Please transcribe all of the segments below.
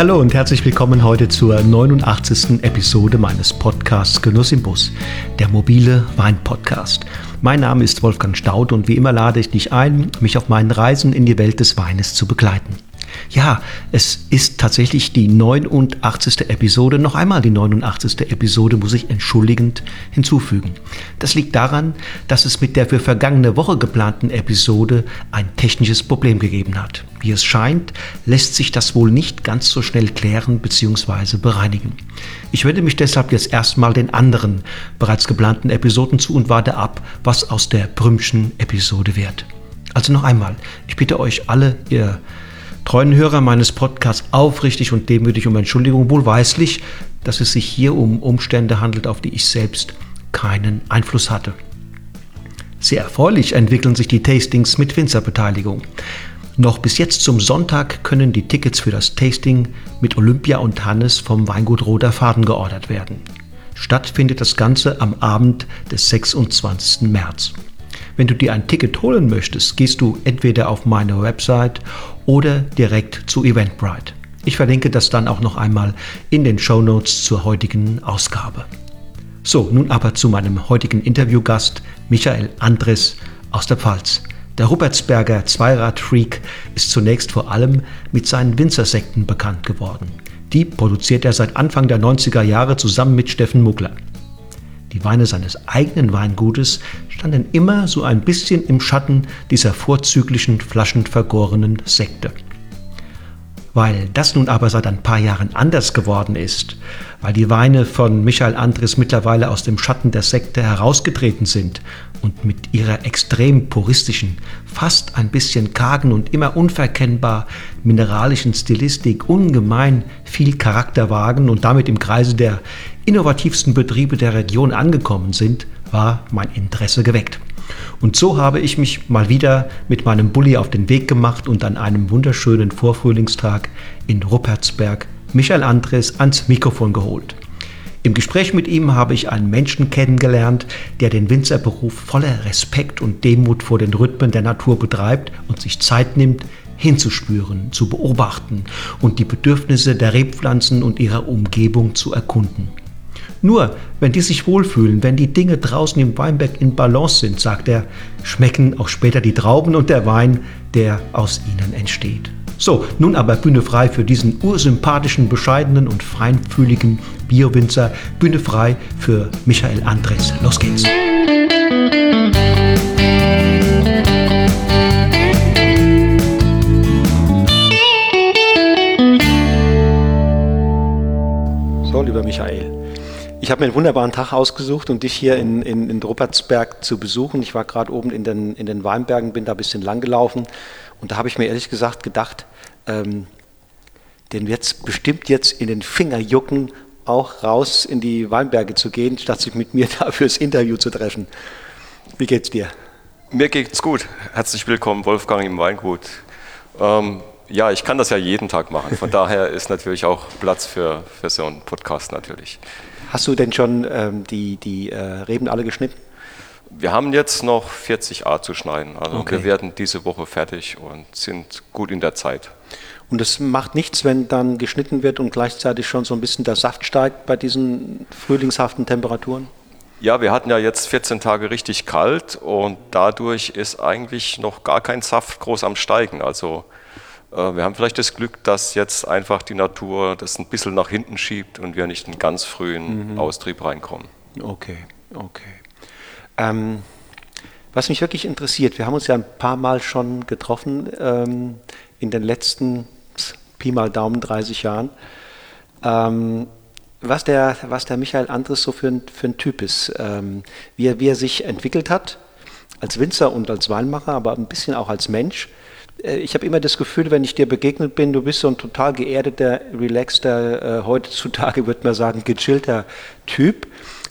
Hallo und herzlich willkommen heute zur 89. Episode meines Podcasts Genuss im Bus, der mobile Wein-Podcast. Mein Name ist Wolfgang Staud und wie immer lade ich dich ein, mich auf meinen Reisen in die Welt des Weines zu begleiten. Ja, es ist tatsächlich die 89. Episode. Noch einmal die 89. Episode muss ich entschuldigend hinzufügen. Das liegt daran, dass es mit der für vergangene Woche geplanten Episode ein technisches Problem gegeben hat. Wie es scheint, lässt sich das wohl nicht ganz so schnell klären bzw. bereinigen. Ich wende mich deshalb jetzt erstmal den anderen bereits geplanten Episoden zu und warte ab, was aus der Brümschen Episode wird. Also noch einmal, ich bitte euch alle, ihr treuen Hörer meines Podcasts aufrichtig und demütig um Entschuldigung, wohlweislich, dass es sich hier um Umstände handelt, auf die ich selbst keinen Einfluss hatte. Sehr erfreulich entwickeln sich die Tastings mit Winzerbeteiligung. Noch bis jetzt zum Sonntag können die Tickets für das Tasting mit Olympia und Hannes vom Weingut Roter Faden geordert werden. Statt findet das Ganze am Abend des 26. März. Wenn du dir ein Ticket holen möchtest, gehst du entweder auf meine Website oder direkt zu Eventbrite. Ich verlinke das dann auch noch einmal in den Show Notes zur heutigen Ausgabe. So, nun aber zu meinem heutigen Interviewgast Michael Andres aus der Pfalz. Der Rupertsberger Zweirad-Freak ist zunächst vor allem mit seinen Winzersekten bekannt geworden. Die produziert er seit Anfang der 90er Jahre zusammen mit Steffen Muggler. Die Weine seines eigenen Weingutes standen immer so ein bisschen im Schatten dieser vorzüglichen flaschenvergorenen Sekte. Weil das nun aber seit ein paar Jahren anders geworden ist, weil die Weine von Michael Andres mittlerweile aus dem Schatten der Sekte herausgetreten sind und mit ihrer extrem puristischen, fast ein bisschen kargen und immer unverkennbar mineralischen Stilistik ungemein viel Charakter wagen und damit im Kreise der innovativsten Betriebe der Region angekommen sind, war mein Interesse geweckt. Und so habe ich mich mal wieder mit meinem Bulli auf den Weg gemacht und an einem wunderschönen Vorfrühlingstag in Ruppertsberg Michael Andres ans Mikrofon geholt. Im Gespräch mit ihm habe ich einen Menschen kennengelernt, der den Winzerberuf voller Respekt und Demut vor den Rhythmen der Natur betreibt und sich Zeit nimmt, hinzuspüren, zu beobachten und die Bedürfnisse der Rebpflanzen und ihrer Umgebung zu erkunden. Nur wenn die sich wohlfühlen, wenn die Dinge draußen im Weinberg in Balance sind, sagt er, schmecken auch später die Trauben und der Wein, der aus ihnen entsteht. So, nun aber Bühne frei für diesen ursympathischen, bescheidenen und feinfühligen Biowinzer. Bühne frei für Michael Andres. Los geht's. So, lieber Michael. Ich habe mir einen wunderbaren Tag ausgesucht, um dich hier in, in, in Ruppertsberg zu besuchen. Ich war gerade oben in den, in den Weinbergen, bin da ein bisschen lang gelaufen und da habe ich mir ehrlich gesagt gedacht, ähm, den wird es bestimmt jetzt in den Finger jucken, auch raus in die Weinberge zu gehen, statt sich mit mir da fürs Interview zu treffen. Wie geht's dir? Mir geht's gut. Herzlich willkommen, Wolfgang im Weingut. Ähm, ja, ich kann das ja jeden Tag machen. Von daher ist natürlich auch Platz für, für so einen Podcast natürlich. Hast du denn schon ähm, die, die äh, Reben alle geschnitten? Wir haben jetzt noch 40 A zu schneiden. Also okay. wir werden diese Woche fertig und sind gut in der Zeit. Und es macht nichts, wenn dann geschnitten wird und gleichzeitig schon so ein bisschen der Saft steigt bei diesen frühlingshaften Temperaturen? Ja, wir hatten ja jetzt 14 Tage richtig kalt und dadurch ist eigentlich noch gar kein Saft groß am Steigen. Also wir haben vielleicht das Glück, dass jetzt einfach die Natur das ein bisschen nach hinten schiebt und wir nicht in ganz frühen mhm. Austrieb reinkommen. Okay, okay. Ähm, was mich wirklich interessiert, wir haben uns ja ein paar Mal schon getroffen ähm, in den letzten Pi mal Daumen 30 Jahren. Ähm, was, der, was der Michael Andres so für ein, für ein Typ ist, ähm, wie, er, wie er sich entwickelt hat, als Winzer und als Weinmacher, aber ein bisschen auch als Mensch äh, ich habe immer das Gefühl, wenn ich dir begegnet bin, du bist so ein total geerdeter, relaxter, äh, heutzutage würde man sagen, gechillter Typ.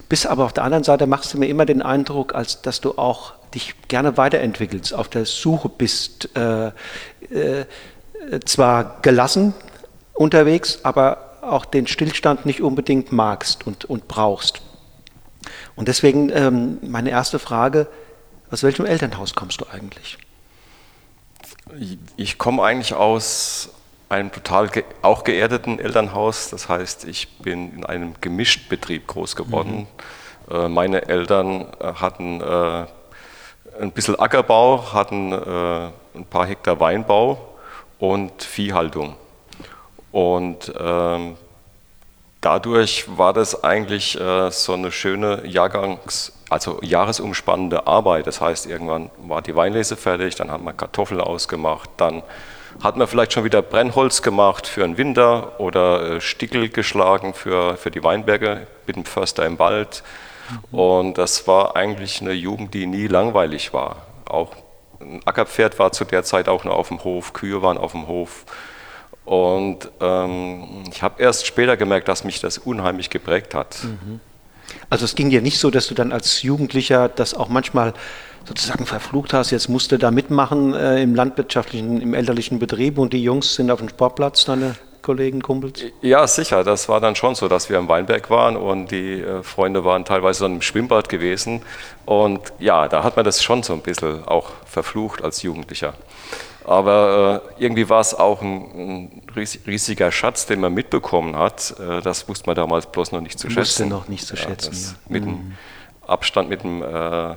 Bist aber auf der anderen Seite machst du mir immer den Eindruck, als dass du auch dich gerne weiterentwickelst, auf der Suche bist, äh, äh, zwar gelassen unterwegs, aber auch den Stillstand nicht unbedingt magst und, und brauchst. Und deswegen ähm, meine erste Frage, aus welchem Elternhaus kommst du eigentlich? Ich komme eigentlich aus einem total ge auch geerdeten Elternhaus. Das heißt, ich bin in einem Gemischtbetrieb groß geworden. Mhm. Äh, meine Eltern äh, hatten äh, ein bisschen Ackerbau, hatten äh, ein paar Hektar Weinbau und Viehhaltung. Und ähm, dadurch war das eigentlich äh, so eine schöne Jahrgangs-, also jahresumspannende Arbeit. Das heißt, irgendwann war die Weinlese fertig, dann hat man Kartoffeln ausgemacht, dann hat man vielleicht schon wieder Brennholz gemacht für den Winter oder äh, Stickel geschlagen für, für die Weinberge mit dem Förster im Wald. Mhm. Und das war eigentlich eine Jugend, die nie langweilig war. Auch ein Ackerpferd war zu der Zeit auch noch auf dem Hof, Kühe waren auf dem Hof. Und ähm, ich habe erst später gemerkt, dass mich das unheimlich geprägt hat. Mhm. Also es ging dir nicht so, dass du dann als Jugendlicher das auch manchmal sozusagen verflucht hast, jetzt musst du da mitmachen äh, im landwirtschaftlichen, im elterlichen Betrieb und die Jungs sind auf dem Sportplatz, deine Kollegen, Kumpels? Ja, sicher. Das war dann schon so, dass wir im Weinberg waren und die äh, Freunde waren teilweise dann im Schwimmbad gewesen. Und ja, da hat man das schon so ein bisschen auch verflucht als Jugendlicher. Aber äh, irgendwie war es auch ein, ein, riesiger Schatz, den man mitbekommen hat. Äh, das wusste man damals bloß noch nicht zu schätzen. Wusste noch nicht zu ja, schätzen. Ja. Mit dem mhm. Abstand, mit dem äh,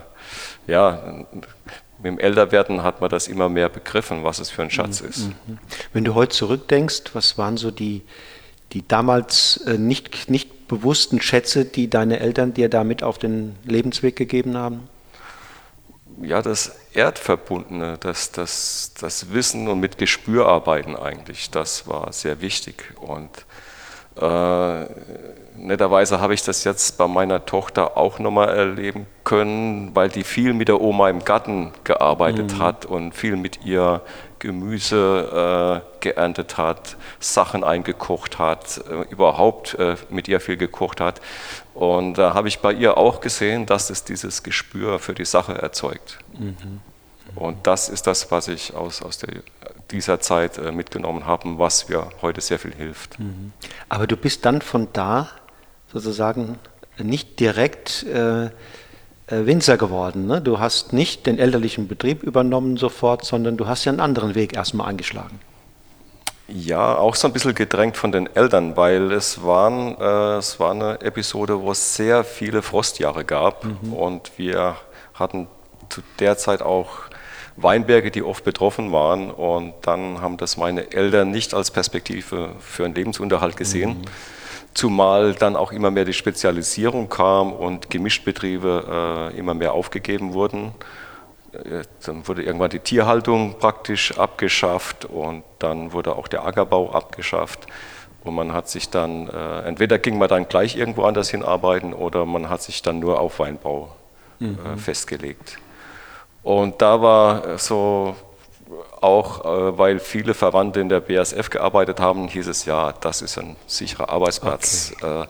ja, mit dem Älterwerden hat man das immer mehr begriffen, was es für ein Schatz mhm. ist. Mhm. Wenn du heute zurückdenkst, was waren so die, die damals äh, nicht, nicht bewussten Schätze, die deine Eltern dir damit auf den Lebensweg gegeben haben? Ja, das Erdverbundene, das, das, das Wissen und mit Gespür arbeiten eigentlich, das war sehr wichtig. Und äh, netterweise habe ich das jetzt bei meiner Tochter auch nochmal erleben können, weil die viel mit der Oma im Garten gearbeitet mhm. hat und viel mit ihr Gemüse äh, geerntet hat, Sachen eingekocht hat, äh, überhaupt äh, mit ihr viel gekocht hat. Und da habe ich bei ihr auch gesehen, dass es dieses Gespür für die Sache erzeugt. Mhm. Und das ist das, was ich aus, aus der dieser Zeit äh, mitgenommen haben, was mir heute sehr viel hilft. Mhm. Aber du bist dann von da sozusagen nicht direkt äh, äh, Winzer geworden. Ne? Du hast nicht den elterlichen Betrieb übernommen sofort, sondern du hast ja einen anderen Weg erstmal eingeschlagen. Ja, auch so ein bisschen gedrängt von den Eltern, weil es, waren, äh, es war eine Episode, wo es sehr viele Frostjahre gab mhm. und wir hatten zu der Zeit auch Weinberge, die oft betroffen waren. Und dann haben das meine Eltern nicht als Perspektive für einen Lebensunterhalt gesehen. Mhm. Zumal dann auch immer mehr die Spezialisierung kam und Gemischtbetriebe äh, immer mehr aufgegeben wurden. Äh, dann wurde irgendwann die Tierhaltung praktisch abgeschafft und dann wurde auch der Ackerbau abgeschafft. Und man hat sich dann, äh, entweder ging man dann gleich irgendwo anders hinarbeiten oder man hat sich dann nur auf Weinbau äh, mhm. festgelegt. Und da war so auch, äh, weil viele Verwandte in der BASF gearbeitet haben, hieß es ja, das ist ein sicherer Arbeitsplatz. Okay. Äh,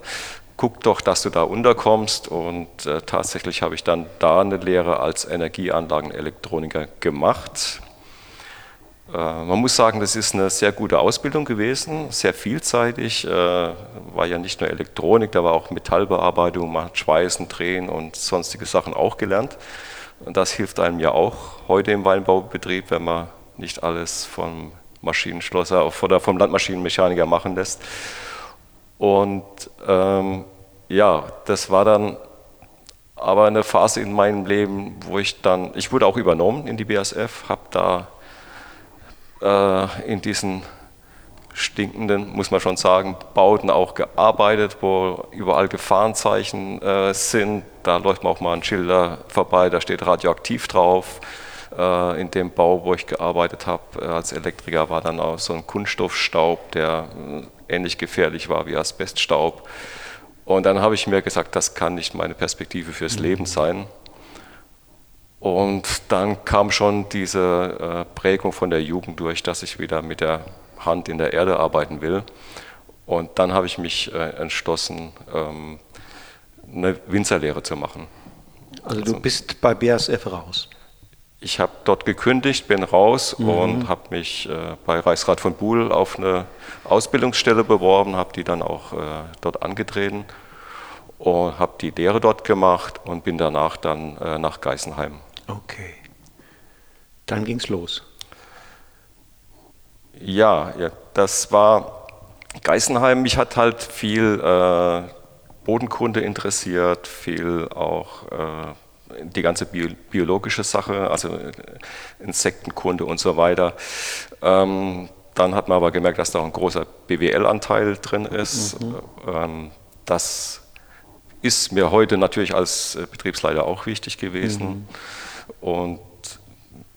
guck doch, dass du da unterkommst. Und äh, tatsächlich habe ich dann da eine Lehre als Energieanlagenelektroniker gemacht. Man muss sagen, das ist eine sehr gute Ausbildung gewesen, sehr vielseitig. War ja nicht nur Elektronik, da war auch Metallbearbeitung, man hat Schweißen, Drehen und sonstige Sachen auch gelernt. Und das hilft einem ja auch heute im Weinbaubetrieb, wenn man nicht alles vom Maschinenschlosser oder vom Landmaschinenmechaniker machen lässt. Und ähm, ja, das war dann aber eine Phase in meinem Leben, wo ich dann, ich wurde auch übernommen in die BASF, habe da äh, in diesen stinkenden, muss man schon sagen, Bauten auch gearbeitet, wo überall Gefahrenzeichen äh, sind. Da läuft man auch mal ein Schilder vorbei, da steht radioaktiv drauf. Äh, in dem Bau, wo ich gearbeitet habe äh, als Elektriker, war dann auch so ein Kunststoffstaub, der äh, ähnlich gefährlich war wie Asbeststaub. Und dann habe ich mir gesagt, das kann nicht meine Perspektive fürs mhm. Leben sein. Und dann kam schon diese äh, Prägung von der Jugend durch, dass ich wieder mit der Hand in der Erde arbeiten will. Und dann habe ich mich äh, entschlossen, ähm, eine Winzerlehre zu machen. Also, also du bist bei BASF raus? Ich habe dort gekündigt, bin raus mhm. und habe mich äh, bei Reichsrat von Buhl auf eine Ausbildungsstelle beworben, habe die dann auch äh, dort angetreten und habe die Lehre dort gemacht und bin danach dann nach Geisenheim. Okay. Dann ging es los. Ja, ja das war Geisenheim. Mich hat halt viel äh, Bodenkunde interessiert, viel auch äh, die ganze bio biologische Sache, also äh, Insektenkunde und so weiter. Ähm, dann hat man aber gemerkt, dass da auch ein großer BWL-Anteil drin ist. Mhm. Ähm, das ist mir heute natürlich als äh, Betriebsleiter auch wichtig gewesen. Mhm. Und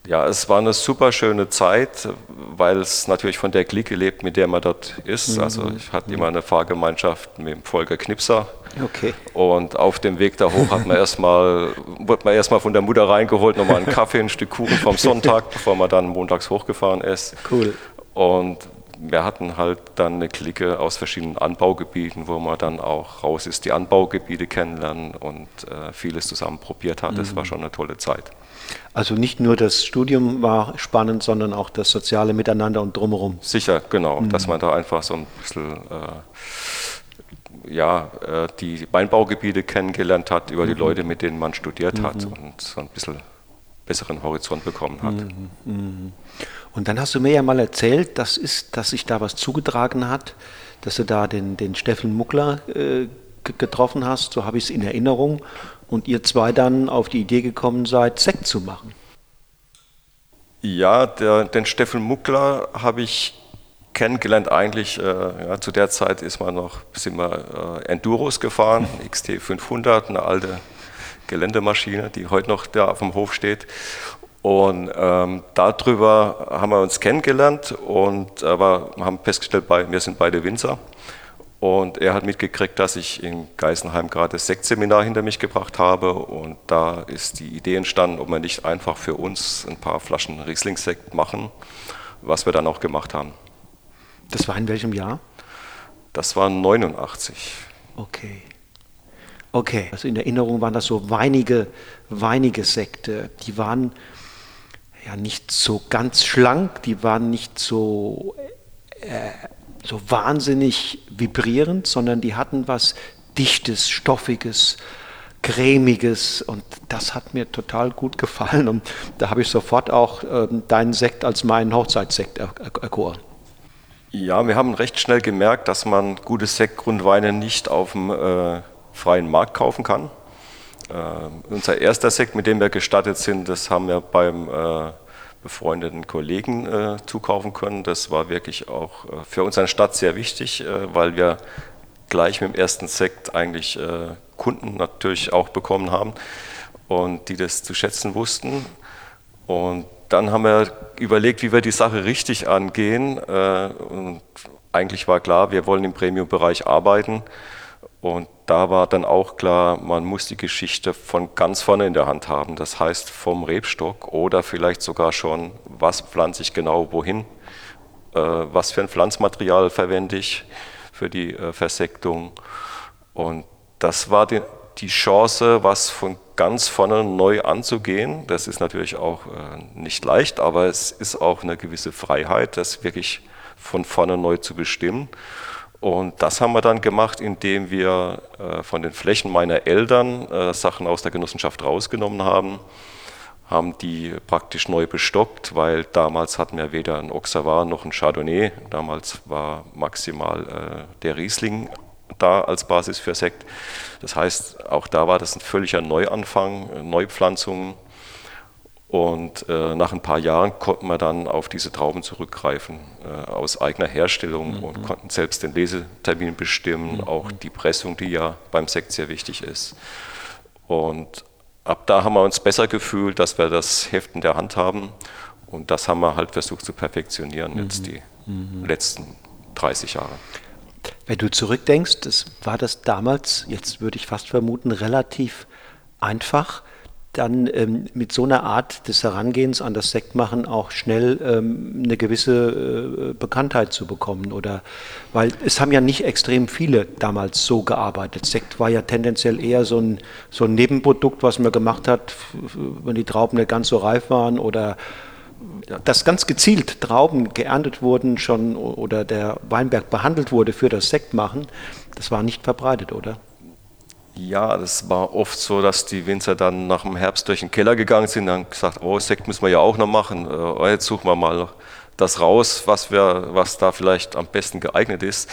ja, es war eine super schöne Zeit, weil es natürlich von der Clique lebt, mit der man dort ist. Mhm. Also ich hatte immer eine Fahrgemeinschaft mit dem Volker Knipser. Okay. Und auf dem Weg da hoch hat man erstmal, wurde man erstmal von der Mutter reingeholt, nochmal einen Kaffee, ein Stück Kuchen vom Sonntag, bevor man dann montags hochgefahren ist. Cool. Und wir hatten halt dann eine Clique aus verschiedenen Anbaugebieten, wo man dann auch raus ist, die Anbaugebiete kennenlernen und äh, vieles zusammen probiert hat. Das mhm. war schon eine tolle Zeit. Also nicht nur das Studium war spannend, sondern auch das soziale Miteinander und drumherum. Sicher, genau, mhm. dass man da einfach so ein bisschen äh, ja, äh, die Weinbaugebiete kennengelernt hat über mhm. die Leute, mit denen man studiert hat mhm. und so ein bisschen besseren Horizont bekommen hat. Mhm. Mhm. Und dann hast du mir ja mal erzählt, das ist, dass sich da was zugetragen hat, dass du da den, den Steffen Muckler äh, getroffen hast, so habe ich es in Erinnerung, und ihr zwei dann auf die Idee gekommen seid, Sekt zu machen. Ja, der, den Steffen Muckler habe ich kennengelernt eigentlich, äh, ja, zu der Zeit ist man noch, sind wir äh, Enduros gefahren, XT 500, eine alte Geländemaschine, die heute noch da auf dem Hof steht. Und ähm, darüber haben wir uns kennengelernt und aber haben festgestellt, wir sind beide Winzer. Und er hat mitgekriegt, dass ich in Geisenheim gerade das Sektseminar hinter mich gebracht habe. Und da ist die Idee entstanden, ob wir nicht einfach für uns ein paar Flaschen Riesling-Sekt machen, was wir dann auch gemacht haben. Das war in welchem Jahr? Das war 89. Okay. Okay, also in Erinnerung waren das so weinige, weinige Sekte. Die waren ja nicht so ganz schlank, die waren nicht so äh, so wahnsinnig vibrierend, sondern die hatten was Dichtes, Stoffiges, Cremiges und das hat mir total gut gefallen und da habe ich sofort auch äh, deinen Sekt als meinen Hochzeitssekt er erkoren. Ja, wir haben recht schnell gemerkt, dass man gute Sektgrundweine nicht auf dem äh, freien Markt kaufen kann. Äh, unser erster Sekt, mit dem wir gestartet sind, das haben wir beim äh, befreundeten Kollegen äh, zukaufen können. Das war wirklich auch äh, für unsere Stadt sehr wichtig, äh, weil wir gleich mit dem ersten Sekt eigentlich äh, Kunden natürlich auch bekommen haben und die das zu schätzen wussten. Und dann haben wir überlegt, wie wir die Sache richtig angehen. Äh, und eigentlich war klar, wir wollen im Premium-Bereich arbeiten. Und da war dann auch klar, man muss die Geschichte von ganz vorne in der Hand haben. Das heißt vom Rebstock oder vielleicht sogar schon, was pflanze ich genau wohin, äh, was für ein Pflanzmaterial verwende ich für die äh, Versektung. Und das war die, die, Chance, was von ganz vorne neu anzugehen. Das ist natürlich auch äh, nicht leicht, aber es ist auch eine gewisse Freiheit, das wirklich von vorne neu zu bestimmen. Und das haben wir dann gemacht, indem wir äh, von den Flächen meiner Eltern äh, Sachen aus der Genossenschaft rausgenommen haben, haben die praktisch neu bestockt, weil damals hatten wir weder ein Auxerrois noch ein Chardonnay. Damals war maximal äh, der Riesling da als Basis für Sekt. Das heißt, auch da war das ein völliger Neuanfang, Neupflanzungen. Und äh, nach ein paar Jahren konnten wir dann auf diese Trauben zurückgreifen, äh, aus eigener Herstellung mhm. und konnten selbst den Lesetermin bestimmen, mhm. auch die Pressung, die ja beim Sekt sehr wichtig ist. Und ab da haben wir uns besser gefühlt, dass wir das Heft in der Hand haben. Und das haben wir halt versucht zu perfektionieren mhm. jetzt die mhm. letzten 30 Jahre. Wenn du zurückdenkst, das war das damals, jetzt würde ich fast vermuten, relativ einfach dann ähm, mit so einer Art des Herangehens an das Sektmachen auch schnell ähm, eine gewisse äh, Bekanntheit zu bekommen oder weil es haben ja nicht extrem viele damals so gearbeitet. Sekt war ja tendenziell eher so ein, so ein Nebenprodukt, was man gemacht hat, wenn die Trauben nicht ganz so reif waren oder dass ganz gezielt Trauben geerntet wurden schon oder der Weinberg behandelt wurde für das Sektmachen, das war nicht verbreitet, oder? Ja, das war oft so, dass die Winzer dann nach dem Herbst durch den Keller gegangen sind und gesagt, oh, Sekt müssen wir ja auch noch machen, oh, jetzt suchen wir mal das raus, was, wir, was da vielleicht am besten geeignet ist.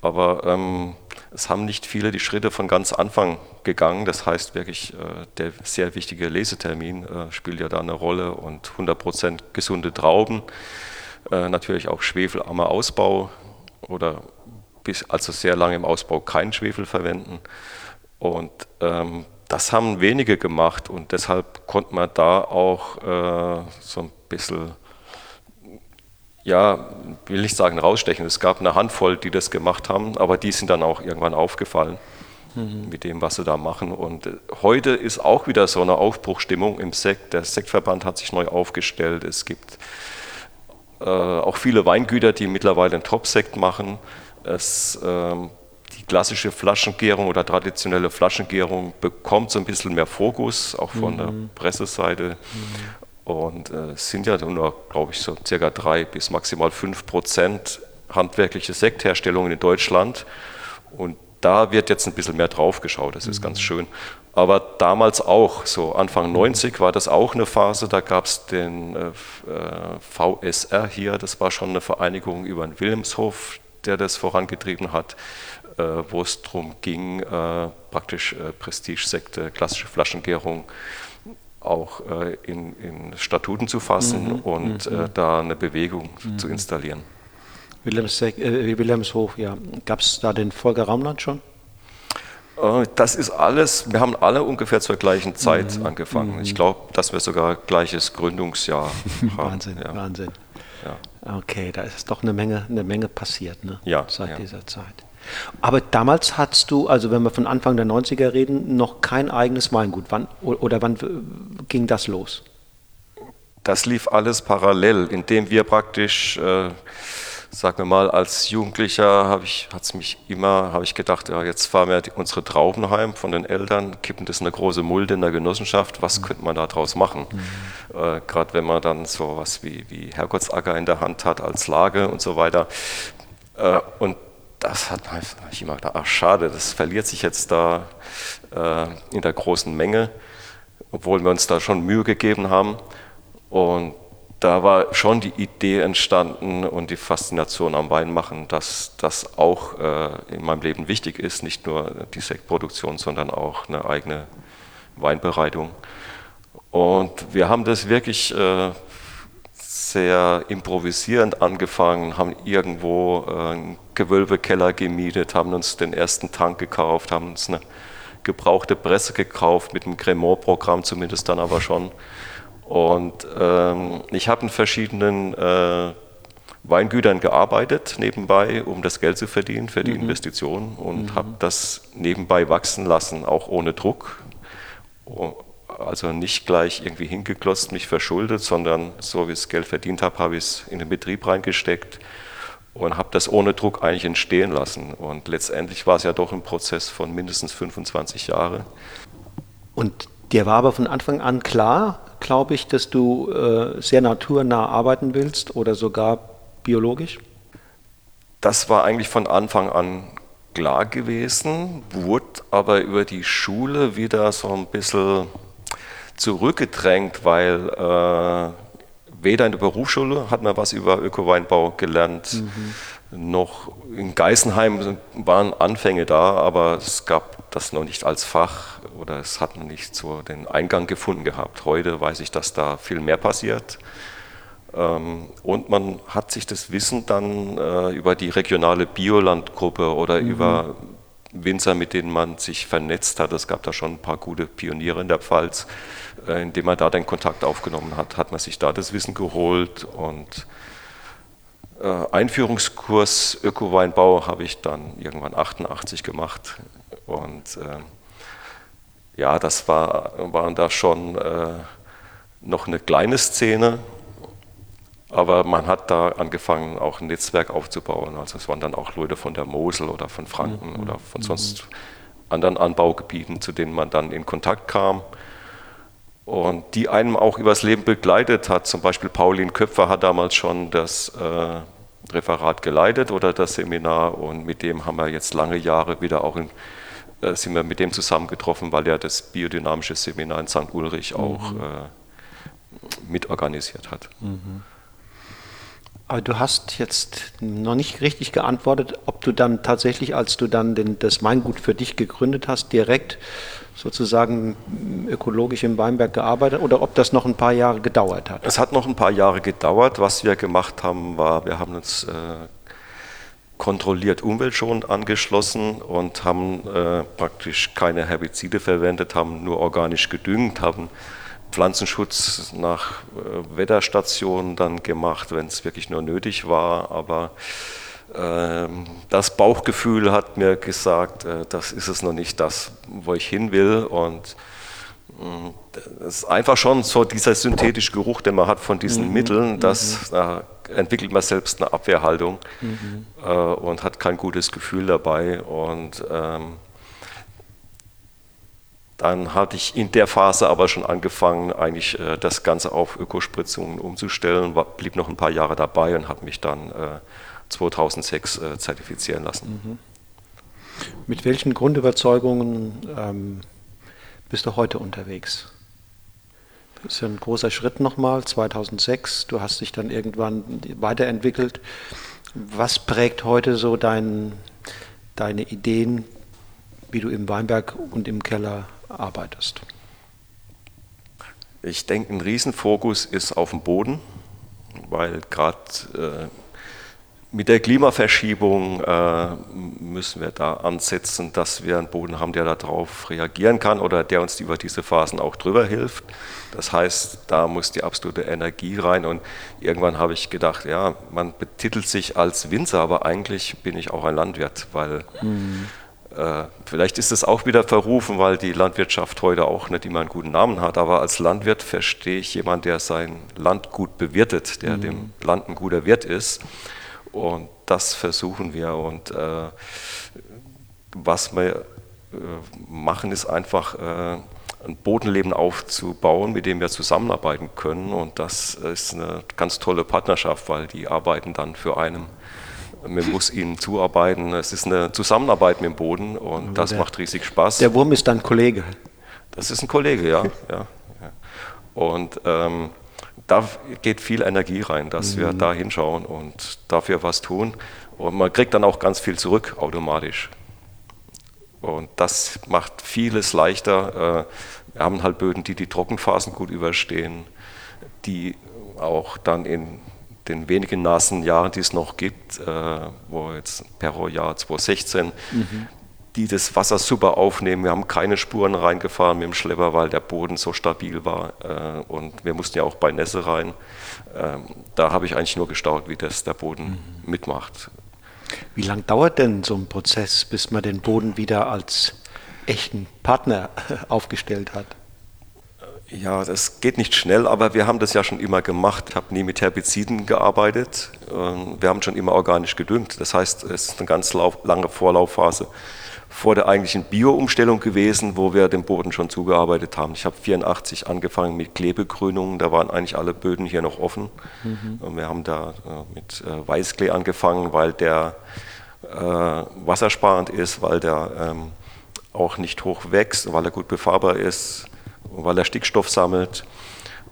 Aber ähm, es haben nicht viele die Schritte von ganz Anfang gegangen. Das heißt wirklich, äh, der sehr wichtige Lesetermin äh, spielt ja da eine Rolle und 100% gesunde Trauben. Äh, natürlich auch schwefelarmer Ausbau oder bis also sehr lange im Ausbau keinen Schwefel verwenden. Und ähm, das haben wenige gemacht und deshalb konnte man da auch äh, so ein bisschen ja, will nicht sagen rausstechen. Es gab eine Handvoll, die das gemacht haben, aber die sind dann auch irgendwann aufgefallen mhm. mit dem, was sie da machen. Und äh, heute ist auch wieder so eine Aufbruchstimmung im Sekt. Der Sektverband hat sich neu aufgestellt. Es gibt äh, auch viele Weingüter, die mittlerweile einen Top-Sekt machen. Es, äh, die klassische Flaschengärung oder traditionelle Flaschengärung bekommt so ein bisschen mehr Fokus, auch von mhm. der Presseseite. Mhm. Und äh, es sind ja nur, glaube ich, so circa drei bis maximal fünf Prozent handwerkliche Sektherstellungen in Deutschland. Und da wird jetzt ein bisschen mehr drauf geschaut, das ist mhm. ganz schön. Aber damals auch, so Anfang 90 war das auch eine Phase, da gab es den äh, VSR hier, das war schon eine Vereinigung über den Wilhelmshof, der das vorangetrieben hat, äh, wo es darum ging, äh, praktisch äh, Prestige-Sekte, klassische Flaschengärung auch äh, in, in, Statuten zu fassen mhm. und äh, mhm. äh, da eine Bewegung mhm. zu installieren. Wilhelms, äh, Wilhelmshof, ja. Gab es da den Volker Raumland schon? Äh, das ist alles, wir haben alle ungefähr zur gleichen Zeit mhm. angefangen. Ich mhm. glaube, dass wir sogar gleiches Gründungsjahr haben. Wahnsinn, ja. Wahnsinn. Ja. Okay, da ist doch eine Menge, eine Menge passiert ne? ja, seit dieser Zeit. Aber damals hattest du, also wenn wir von Anfang der 90er reden, noch kein eigenes Weingut. Wann, oder wann ging das los? Das lief alles parallel, indem wir praktisch, äh, sagen wir mal, als Jugendlicher habe ich, hat es mich immer, habe ich gedacht, ja, jetzt fahren wir unsere Trauben heim von den Eltern, kippen das in eine große Mulde in der Genossenschaft, was mhm. könnte man daraus machen? Mhm. Äh, Gerade wenn man dann so was wie, wie Herrgottsacker in der Hand hat als Lage und so weiter. Äh, und das hat ich immer gedacht, ach schade, das verliert sich jetzt da äh, in der großen Menge, obwohl wir uns da schon Mühe gegeben haben. Und da war schon die Idee entstanden und die Faszination am Weinmachen, dass das auch äh, in meinem Leben wichtig ist, nicht nur die Sektproduktion, sondern auch eine eigene Weinbereitung. Und wir haben das wirklich äh, sehr improvisierend angefangen, haben irgendwo äh, einen Gewölbekeller gemietet, haben uns den ersten Tank gekauft, haben uns eine gebrauchte Presse gekauft, mit einem Cremant-Programm zumindest dann aber schon. Und ähm, ich habe in verschiedenen äh, Weingütern gearbeitet nebenbei, um das Geld zu verdienen für die mhm. Investition und mhm. habe das nebenbei wachsen lassen, auch ohne Druck also nicht gleich irgendwie hingeklotzt, mich verschuldet, sondern so wie ich das Geld verdient habe, habe ich es in den Betrieb reingesteckt und habe das ohne Druck eigentlich entstehen lassen. Und letztendlich war es ja doch ein Prozess von mindestens 25 Jahren. Und dir war aber von Anfang an klar, glaube ich, dass du äh, sehr naturnah arbeiten willst oder sogar biologisch? Das war eigentlich von Anfang an klar gewesen, wurde aber über die Schule wieder so ein bisschen zurückgedrängt, weil äh, weder in der Berufsschule hat man was über Öko-Weinbau gelernt, mhm. noch in Geisenheim waren Anfänge da, aber es gab das noch nicht als Fach oder es hat noch nicht so den Eingang gefunden gehabt. Heute weiß ich, dass da viel mehr passiert. Ähm, und man hat sich das Wissen dann äh, über die regionale Biolandgruppe oder mhm. über Winzer, mit denen man sich vernetzt hat. Es gab da schon ein paar gute Pioniere in der Pfalz, indem man da den Kontakt aufgenommen hat, hat man sich da das Wissen geholt und äh, Einführungskurs Öko-Weinbau habe ich dann irgendwann 88 gemacht und äh, ja, das war, waren da schon äh, noch eine kleine Szene, aber man hat da angefangen, auch ein Netzwerk aufzubauen. Also es waren dann auch Leute von der Mosel oder von Franken mhm. oder von sonst mhm. anderen Anbaugebieten, zu denen man dann in Kontakt kam und die einem auch übers Leben begleitet hat. Zum Beispiel Pauline Köpfer hat damals schon das äh, Referat geleitet oder das Seminar und mit dem haben wir jetzt lange Jahre wieder auch in, äh, sind wir mit dem zusammengetroffen, weil er das biodynamische Seminar in St. Ulrich auch mhm. äh, mitorganisiert hat. Mhm. Aber du hast jetzt noch nicht richtig geantwortet, ob du dann tatsächlich, als du dann den, das Weingut für dich gegründet hast, direkt sozusagen ökologisch im Weinberg gearbeitet oder ob das noch ein paar Jahre gedauert hat? Es hat noch ein paar Jahre gedauert. Was wir gemacht haben, war, wir haben uns äh, kontrolliert umweltschonend angeschlossen und haben äh, praktisch keine Herbizide verwendet, haben nur organisch gedüngt, haben Pflanzenschutz nach äh, Wetterstationen dann gemacht, wenn es wirklich nur nötig war. Aber das Bauchgefühl hat mir gesagt, äh, das ist es noch nicht das, wo ich hin will. Und es ist einfach schon so dieser synthetische Geruch, den man hat von diesen mhm. Mitteln, das mhm. entwickelt man selbst eine Abwehrhaltung mhm. äh, und hat kein gutes Gefühl dabei. Und ähm, dann hatte ich in der Phase aber schon angefangen, eigentlich äh, das Ganze auf Ökospritzungen umzustellen, war, blieb noch ein paar Jahre dabei und habe mich dann äh, 2006 äh, zertifizieren lassen. Mhm. Mit welchen Grundüberzeugungen ähm, bist du heute unterwegs? Das ist ja ein großer Schritt nochmal, 2006. Du hast dich dann irgendwann weiterentwickelt. Was prägt heute so dein, deine Ideen, wie du im Weinberg und im Keller arbeitest? Ich denke, ein Riesenfokus ist auf dem Boden, weil gerade äh, mit der Klimaverschiebung äh, müssen wir da ansetzen, dass wir einen Boden haben, der darauf reagieren kann oder der uns über diese Phasen auch drüber hilft. Das heißt, da muss die absolute Energie rein. Und irgendwann habe ich gedacht, ja, man betitelt sich als Winzer, aber eigentlich bin ich auch ein Landwirt, weil mhm. Äh, vielleicht ist es auch wieder verrufen, weil die Landwirtschaft heute auch nicht immer einen guten Namen hat, aber als Landwirt verstehe ich jemanden, der sein Land gut bewirtet, der mhm. dem Land ein guter Wirt ist. Und das versuchen wir. Und äh, was wir äh, machen, ist einfach äh, ein Bodenleben aufzubauen, mit dem wir zusammenarbeiten können. Und das ist eine ganz tolle Partnerschaft, weil die arbeiten dann für einen man muss ihnen zuarbeiten. Es ist eine Zusammenarbeit mit dem Boden und das der, macht riesig Spaß. Der Wurm ist dann Kollege. Das ist ein Kollege, ja. ja, ja. Und ähm, da geht viel Energie rein, dass mhm. wir da hinschauen und dafür was tun. Und man kriegt dann auch ganz viel zurück automatisch. Und das macht vieles leichter. Äh, wir haben halt Böden, die die Trockenphasen gut überstehen, die auch dann in den wenigen nassen Jahren, die es noch gibt, äh, wo jetzt Perro-Jahr 2016, mhm. Die das Wasser super aufnehmen. Wir haben keine Spuren reingefahren mit dem Schlepper, weil der Boden so stabil war. Äh, und wir mussten ja auch bei Nässe rein. Ähm, da habe ich eigentlich nur gestaunt, wie das der Boden mhm. mitmacht. Wie lange dauert denn so ein Prozess, bis man den Boden wieder als echten Partner aufgestellt hat? Ja, das geht nicht schnell, aber wir haben das ja schon immer gemacht. Ich habe nie mit Herbiziden gearbeitet. Ähm, wir haben schon immer organisch gedüngt. Das heißt, es ist eine ganz lange Vorlaufphase vor der eigentlichen Bio-Umstellung gewesen, wo wir dem Boden schon zugearbeitet haben. Ich habe 84 angefangen mit Klebegrünungen, da waren eigentlich alle Böden hier noch offen. Mhm. Wir haben da äh, mit äh, Weißklee angefangen, weil der äh, wassersparend ist, weil der ähm, auch nicht hoch wächst, weil er gut befahrbar ist weil er Stickstoff sammelt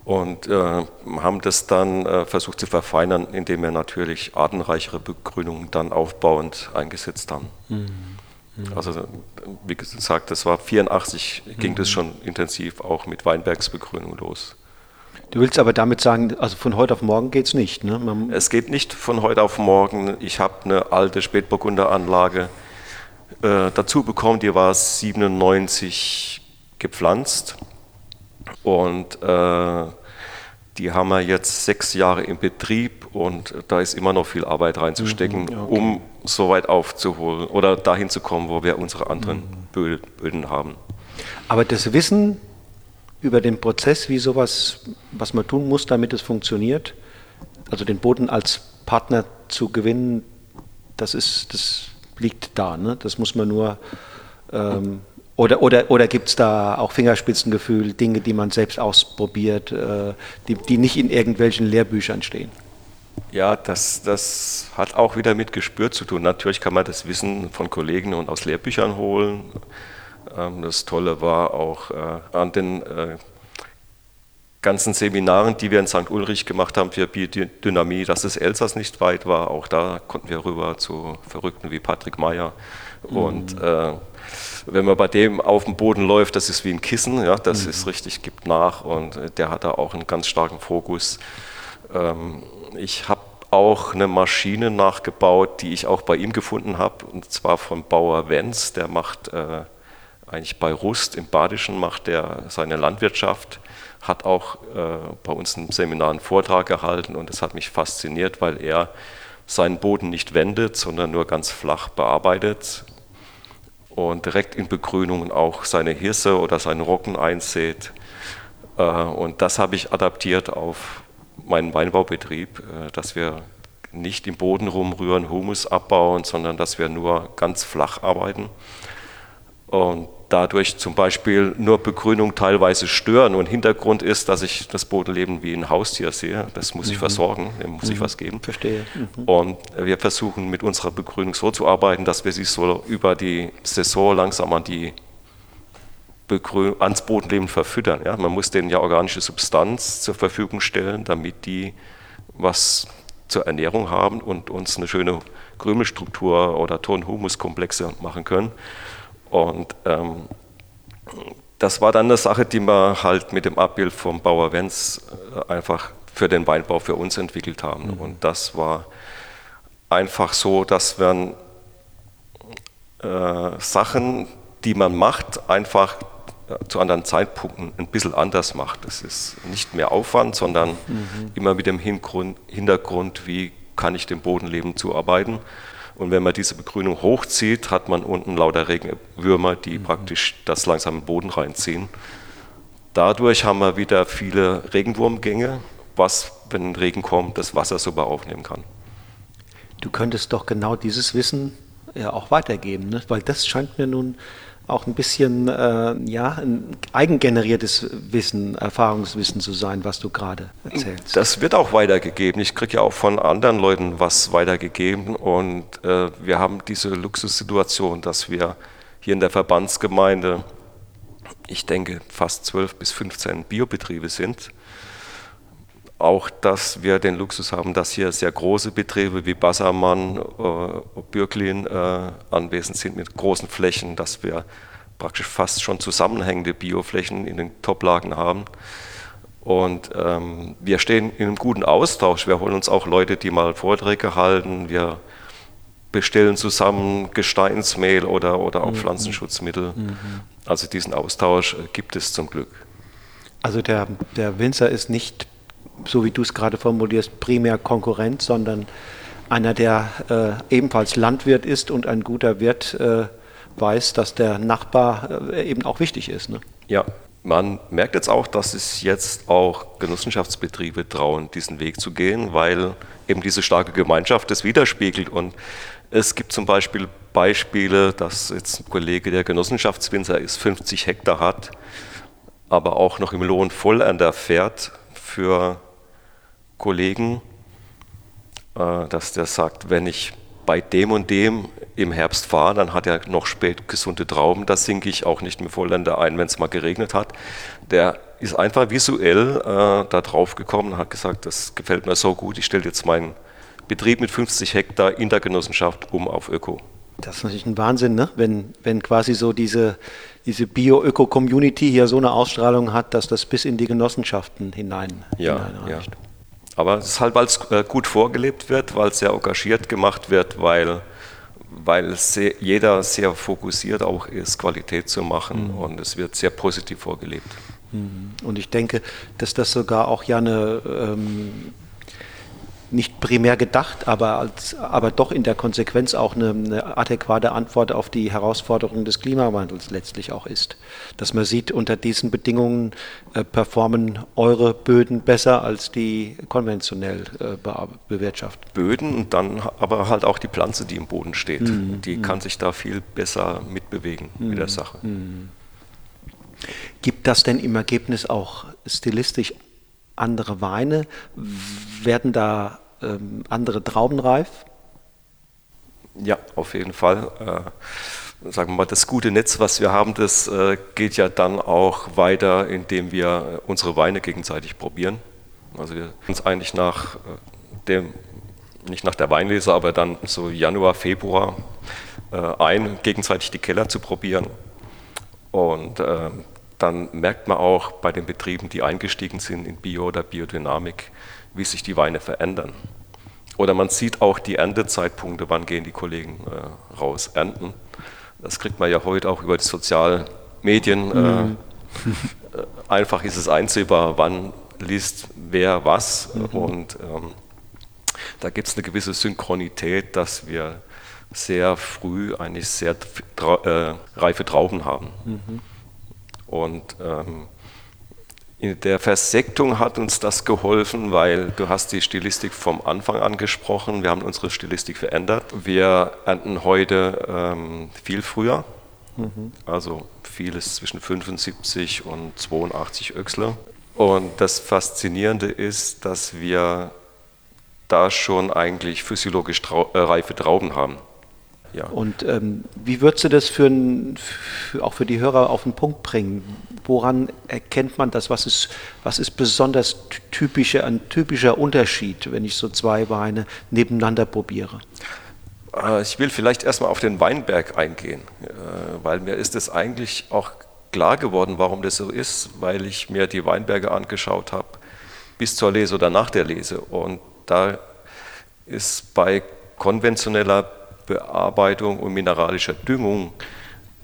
und äh, haben das dann äh, versucht zu verfeinern, indem wir natürlich artenreichere Begrünungen dann aufbauend eingesetzt haben. Mhm. Mhm. Also wie gesagt, das war 84 mhm. ging das schon intensiv auch mit Weinbergsbegrünung los. Du willst aber damit sagen, also von heute auf morgen geht es nicht, ne? Man es geht nicht von heute auf morgen. Ich habe eine alte Spätburgunderanlage äh, dazu bekommen, die war 97 gepflanzt und äh, die haben wir jetzt sechs Jahre im Betrieb und da ist immer noch viel Arbeit reinzustecken, mhm, okay. um so weit aufzuholen oder dahin zu kommen, wo wir unsere anderen mhm. Böden haben. Aber das Wissen über den Prozess, wie sowas, was man tun muss, damit es funktioniert, also den Boden als Partner zu gewinnen, das ist, das liegt da. Ne? Das muss man nur ähm, oder, oder, oder gibt es da auch Fingerspitzengefühl, Dinge, die man selbst ausprobiert, äh, die, die nicht in irgendwelchen Lehrbüchern stehen? Ja, das, das hat auch wieder mit Gespür zu tun. Natürlich kann man das Wissen von Kollegen und aus Lehrbüchern holen. Ähm, das Tolle war auch äh, an den äh, ganzen Seminaren, die wir in St. Ulrich gemacht haben für Biodynamie, dass das Elsass nicht weit war. Auch da konnten wir rüber zu Verrückten wie Patrick Meyer. Mhm. Und äh, wenn man bei dem auf dem Boden läuft, das ist wie ein Kissen, ja, das mhm. ist richtig, gibt nach und äh, der hat da auch einen ganz starken Fokus. Ähm, ich habe auch eine Maschine nachgebaut, die ich auch bei ihm gefunden habe, und zwar von Bauer Wenz, der macht äh, eigentlich bei Rust im Badischen macht der seine Landwirtschaft, hat auch äh, bei uns im Seminar einen Vortrag gehalten und das hat mich fasziniert, weil er seinen Boden nicht wendet, sondern nur ganz flach bearbeitet und direkt in Begrünungen auch seine Hirse oder seinen Roggen einsät. Äh, und das habe ich adaptiert auf meinen Weinbaubetrieb, äh, dass wir nicht im Boden rumrühren, Humus abbauen, sondern dass wir nur ganz flach arbeiten. Und dadurch zum Beispiel nur Begrünung teilweise stören. Und Hintergrund ist, dass ich das Bodenleben wie ein Haustier sehe. Das muss mhm. ich versorgen, dem muss mhm. ich was geben. Verstehe. Mhm. Und wir versuchen mit unserer Begrünung so zu arbeiten, dass wir sie so über die Saison langsam an die Begrün ans Bodenleben verfüttern. Ja? Man muss denen ja organische Substanz zur Verfügung stellen, damit die was zur Ernährung haben und uns eine schöne Krümelstruktur oder Ton-Humus-Komplexe machen können. Und ähm, das war dann eine Sache, die wir halt mit dem Abbild vom Bauer Wenz äh, einfach für den Weinbau für uns entwickelt haben. Mhm. Und das war einfach so, dass man äh, Sachen, die man macht, einfach äh, zu anderen Zeitpunkten ein bisschen anders macht. Es ist nicht mehr Aufwand, sondern mhm. immer mit dem Hintergrund, wie kann ich dem Bodenleben zuarbeiten. Und wenn man diese Begrünung hochzieht, hat man unten lauter Regenwürmer, die mhm. praktisch das langsam im Boden reinziehen. Dadurch haben wir wieder viele Regenwurmgänge, was, wenn Regen kommt, das Wasser super aufnehmen kann. Du könntest doch genau dieses Wissen ja auch weitergeben, ne? weil das scheint mir nun auch ein bisschen äh, ja, ein eigengeneriertes Wissen, Erfahrungswissen zu sein, was du gerade erzählst. Das wird auch weitergegeben. Ich kriege ja auch von anderen Leuten was weitergegeben und äh, wir haben diese Luxussituation, dass wir hier in der Verbandsgemeinde, ich denke, fast 12 bis 15 Biobetriebe sind auch, dass wir den Luxus haben, dass hier sehr große Betriebe wie Bassermann, äh, Bürglin äh, anwesend sind mit großen Flächen, dass wir praktisch fast schon zusammenhängende Bioflächen in den Toplagen haben. Und ähm, wir stehen in einem guten Austausch. Wir holen uns auch Leute, die mal Vorträge halten. Wir bestellen zusammen Gesteinsmehl oder, oder auch mhm. Pflanzenschutzmittel. Mhm. Also diesen Austausch äh, gibt es zum Glück. Also der, der Winzer ist nicht so wie du es gerade formulierst, primär Konkurrent, sondern einer, der äh, ebenfalls Landwirt ist und ein guter Wirt äh, weiß, dass der Nachbar äh, eben auch wichtig ist. Ne? Ja, man merkt jetzt auch, dass es jetzt auch Genossenschaftsbetriebe trauen, diesen Weg zu gehen, weil eben diese starke Gemeinschaft das widerspiegelt. Und es gibt zum Beispiel Beispiele, dass jetzt ein Kollege, der Genossenschaftswinzer ist, 50 Hektar hat, aber auch noch im Lohn Vollender fährt für Kollegen, äh, dass der sagt, wenn ich bei dem und dem im Herbst fahre, dann hat er noch spät gesunde Trauben, da sinke ich auch nicht mehr Vollländer ein, wenn es mal geregnet hat. Der ist einfach visuell äh, da drauf gekommen und hat gesagt, das gefällt mir so gut, ich stelle jetzt meinen Betrieb mit 50 Hektar in der Genossenschaft um auf Öko. Das ist natürlich ein Wahnsinn, ne? wenn, wenn quasi so diese, diese Bio-Öko-Community hier so eine Ausstrahlung hat, dass das bis in die Genossenschaften hinein, ja, hineinreicht. Ja. Aber es ist halt, weil es äh, gut vorgelebt wird, weil es sehr engagiert gemacht wird, weil, weil sehr, jeder sehr fokussiert auch ist, Qualität zu machen mhm. und es wird sehr positiv vorgelebt. Mhm. Und ich denke, dass das sogar auch ja eine ähm, nicht primär gedacht, aber, als, aber doch in der Konsequenz auch eine, eine, adäquate Antwort auf die Herausforderungen des Klimawandels letztlich auch ist. Dass man sieht, unter diesen Bedingungen äh, performen eure Böden besser als die konventionell äh, be bewirtschaftet. Böden und dann aber halt auch die Pflanze, die im Boden steht. Mhm. Die mhm. kann sich da viel besser mitbewegen mhm. mit der Sache. Mhm. Gibt das denn im Ergebnis auch stilistisch andere Weine? Werden da ähm, andere Trauben reif? Ja, auf jeden Fall. Äh, sagen wir mal, das gute Netz, was wir haben, das äh, geht ja dann auch weiter, indem wir unsere Weine gegenseitig probieren. Also wir uns eigentlich nach äh, dem, nicht nach der Weinlese, aber dann so Januar, Februar äh, ein, gegenseitig die Keller zu probieren. Und äh, dann merkt man auch bei den Betrieben, die eingestiegen sind in Bio oder Biodynamik, wie sich die Weine verändern. Oder man sieht auch die Erntezeitpunkte, wann gehen die Kollegen äh, raus ernten. Das kriegt man ja heute auch über die sozialen Medien. Äh, mhm. Äh, einfach ist es einsehbar, wann liest wer was. Mhm. Und ähm, da gibt es eine gewisse Synchronität, dass wir sehr früh eigentlich sehr äh, reife Trauben haben. Mhm. Und ähm, in der Versektung hat uns das geholfen, weil du hast die Stilistik vom Anfang angesprochen. Wir haben unsere Stilistik verändert. Wir ernten heute ähm, viel früher, mhm. also vieles zwischen 75 und 82 Öchsle. Und das Faszinierende ist, dass wir da schon eigentlich physiologisch trau äh, reife Trauben haben. Ja. Und ähm, wie würdest du das für, für, auch für die Hörer auf den Punkt bringen? Woran erkennt man das? Was ist, was ist besonders typischer, ein typischer Unterschied, wenn ich so zwei Weine nebeneinander probiere? Äh, ich will vielleicht erstmal auf den Weinberg eingehen, äh, weil mir ist es eigentlich auch klar geworden, warum das so ist, weil ich mir die Weinberge angeschaut habe, bis zur Lese oder nach der Lese. Und da ist bei konventioneller Bearbeitung und mineralischer Düngung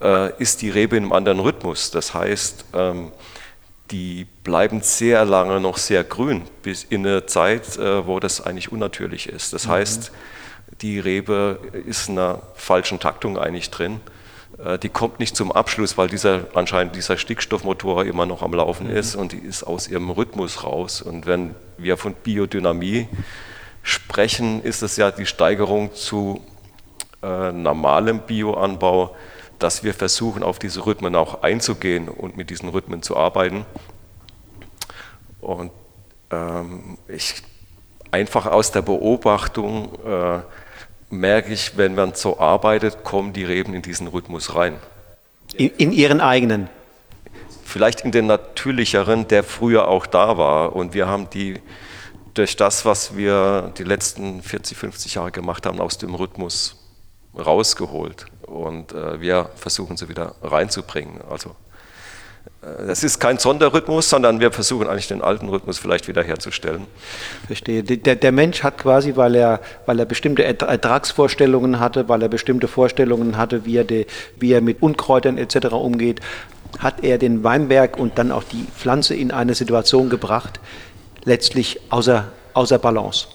äh, ist die Rebe in einem anderen Rhythmus. Das heißt, ähm, die bleiben sehr lange noch sehr grün, bis in eine Zeit, äh, wo das eigentlich unnatürlich ist. Das mhm. heißt, die Rebe ist in einer falschen Taktung eigentlich drin. Äh, die kommt nicht zum Abschluss, weil dieser, anscheinend dieser Stickstoffmotor immer noch am Laufen mhm. ist und die ist aus ihrem Rhythmus raus. Und wenn wir von Biodynamie sprechen, ist es ja die Steigerung zu äh, normalem Bioanbau, dass wir versuchen, auf diese Rhythmen auch einzugehen und mit diesen Rhythmen zu arbeiten. Und ähm, ich einfach aus der Beobachtung äh, merke ich, wenn man so arbeitet, kommen die Reben in diesen Rhythmus rein. In, in, ihren eigenen? Vielleicht in den natürlicheren, der früher auch da war. Und wir haben die durch das, was wir die letzten 40, 50 Jahre gemacht haben, aus dem Rhythmus rausgeholt und äh, wir versuchen sie wieder reinzubringen. Also äh, das ist kein Sonderrhythmus, sondern wir versuchen eigentlich den alten Rhythmus vielleicht wiederherzustellen. Verstehe. Der, der, Mensch hat quasi, weil er, weil er bestimmte Ertragsvorstellungen hatte, weil er bestimmte Vorstellungen hatte, wie er, de, wie er mit Unkräutern etc. umgeht, hat er den Weinberg und dann auch die Pflanze in eine Situation gebracht, letztlich außer, außer Balance.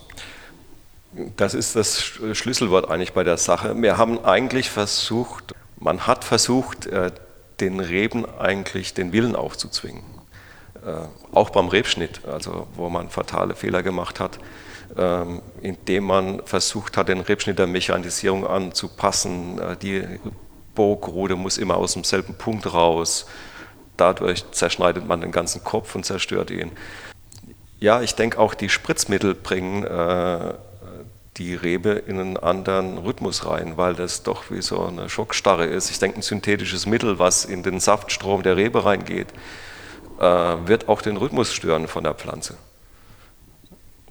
Das ist das Schlüsselwort eigentlich bei der Sache. Wir haben eigentlich versucht, man hat versucht, äh, den Reben eigentlich den Willen aufzuzwingen. Äh, auch beim Rebschnitt, also wo man fatale Fehler gemacht hat, ähm, indem man versucht hat, den Rebschnitt der Mechanisierung anzupassen. Äh, die Bogrode muss immer aus demselben Punkt raus. Dadurch zerschneidet man den ganzen Kopf und zerstört ihn. Ja, ich denke auch die Spritzmittel bringen die Rebe in einen anderen Rhythmus rein, weil das doch wie so eine Schockstarre ist. Ich denke, ein synthetisches Mittel, was in den Saftstrom der Rebe reingeht, äh, wird auch den Rhythmus stören von der Pflanze.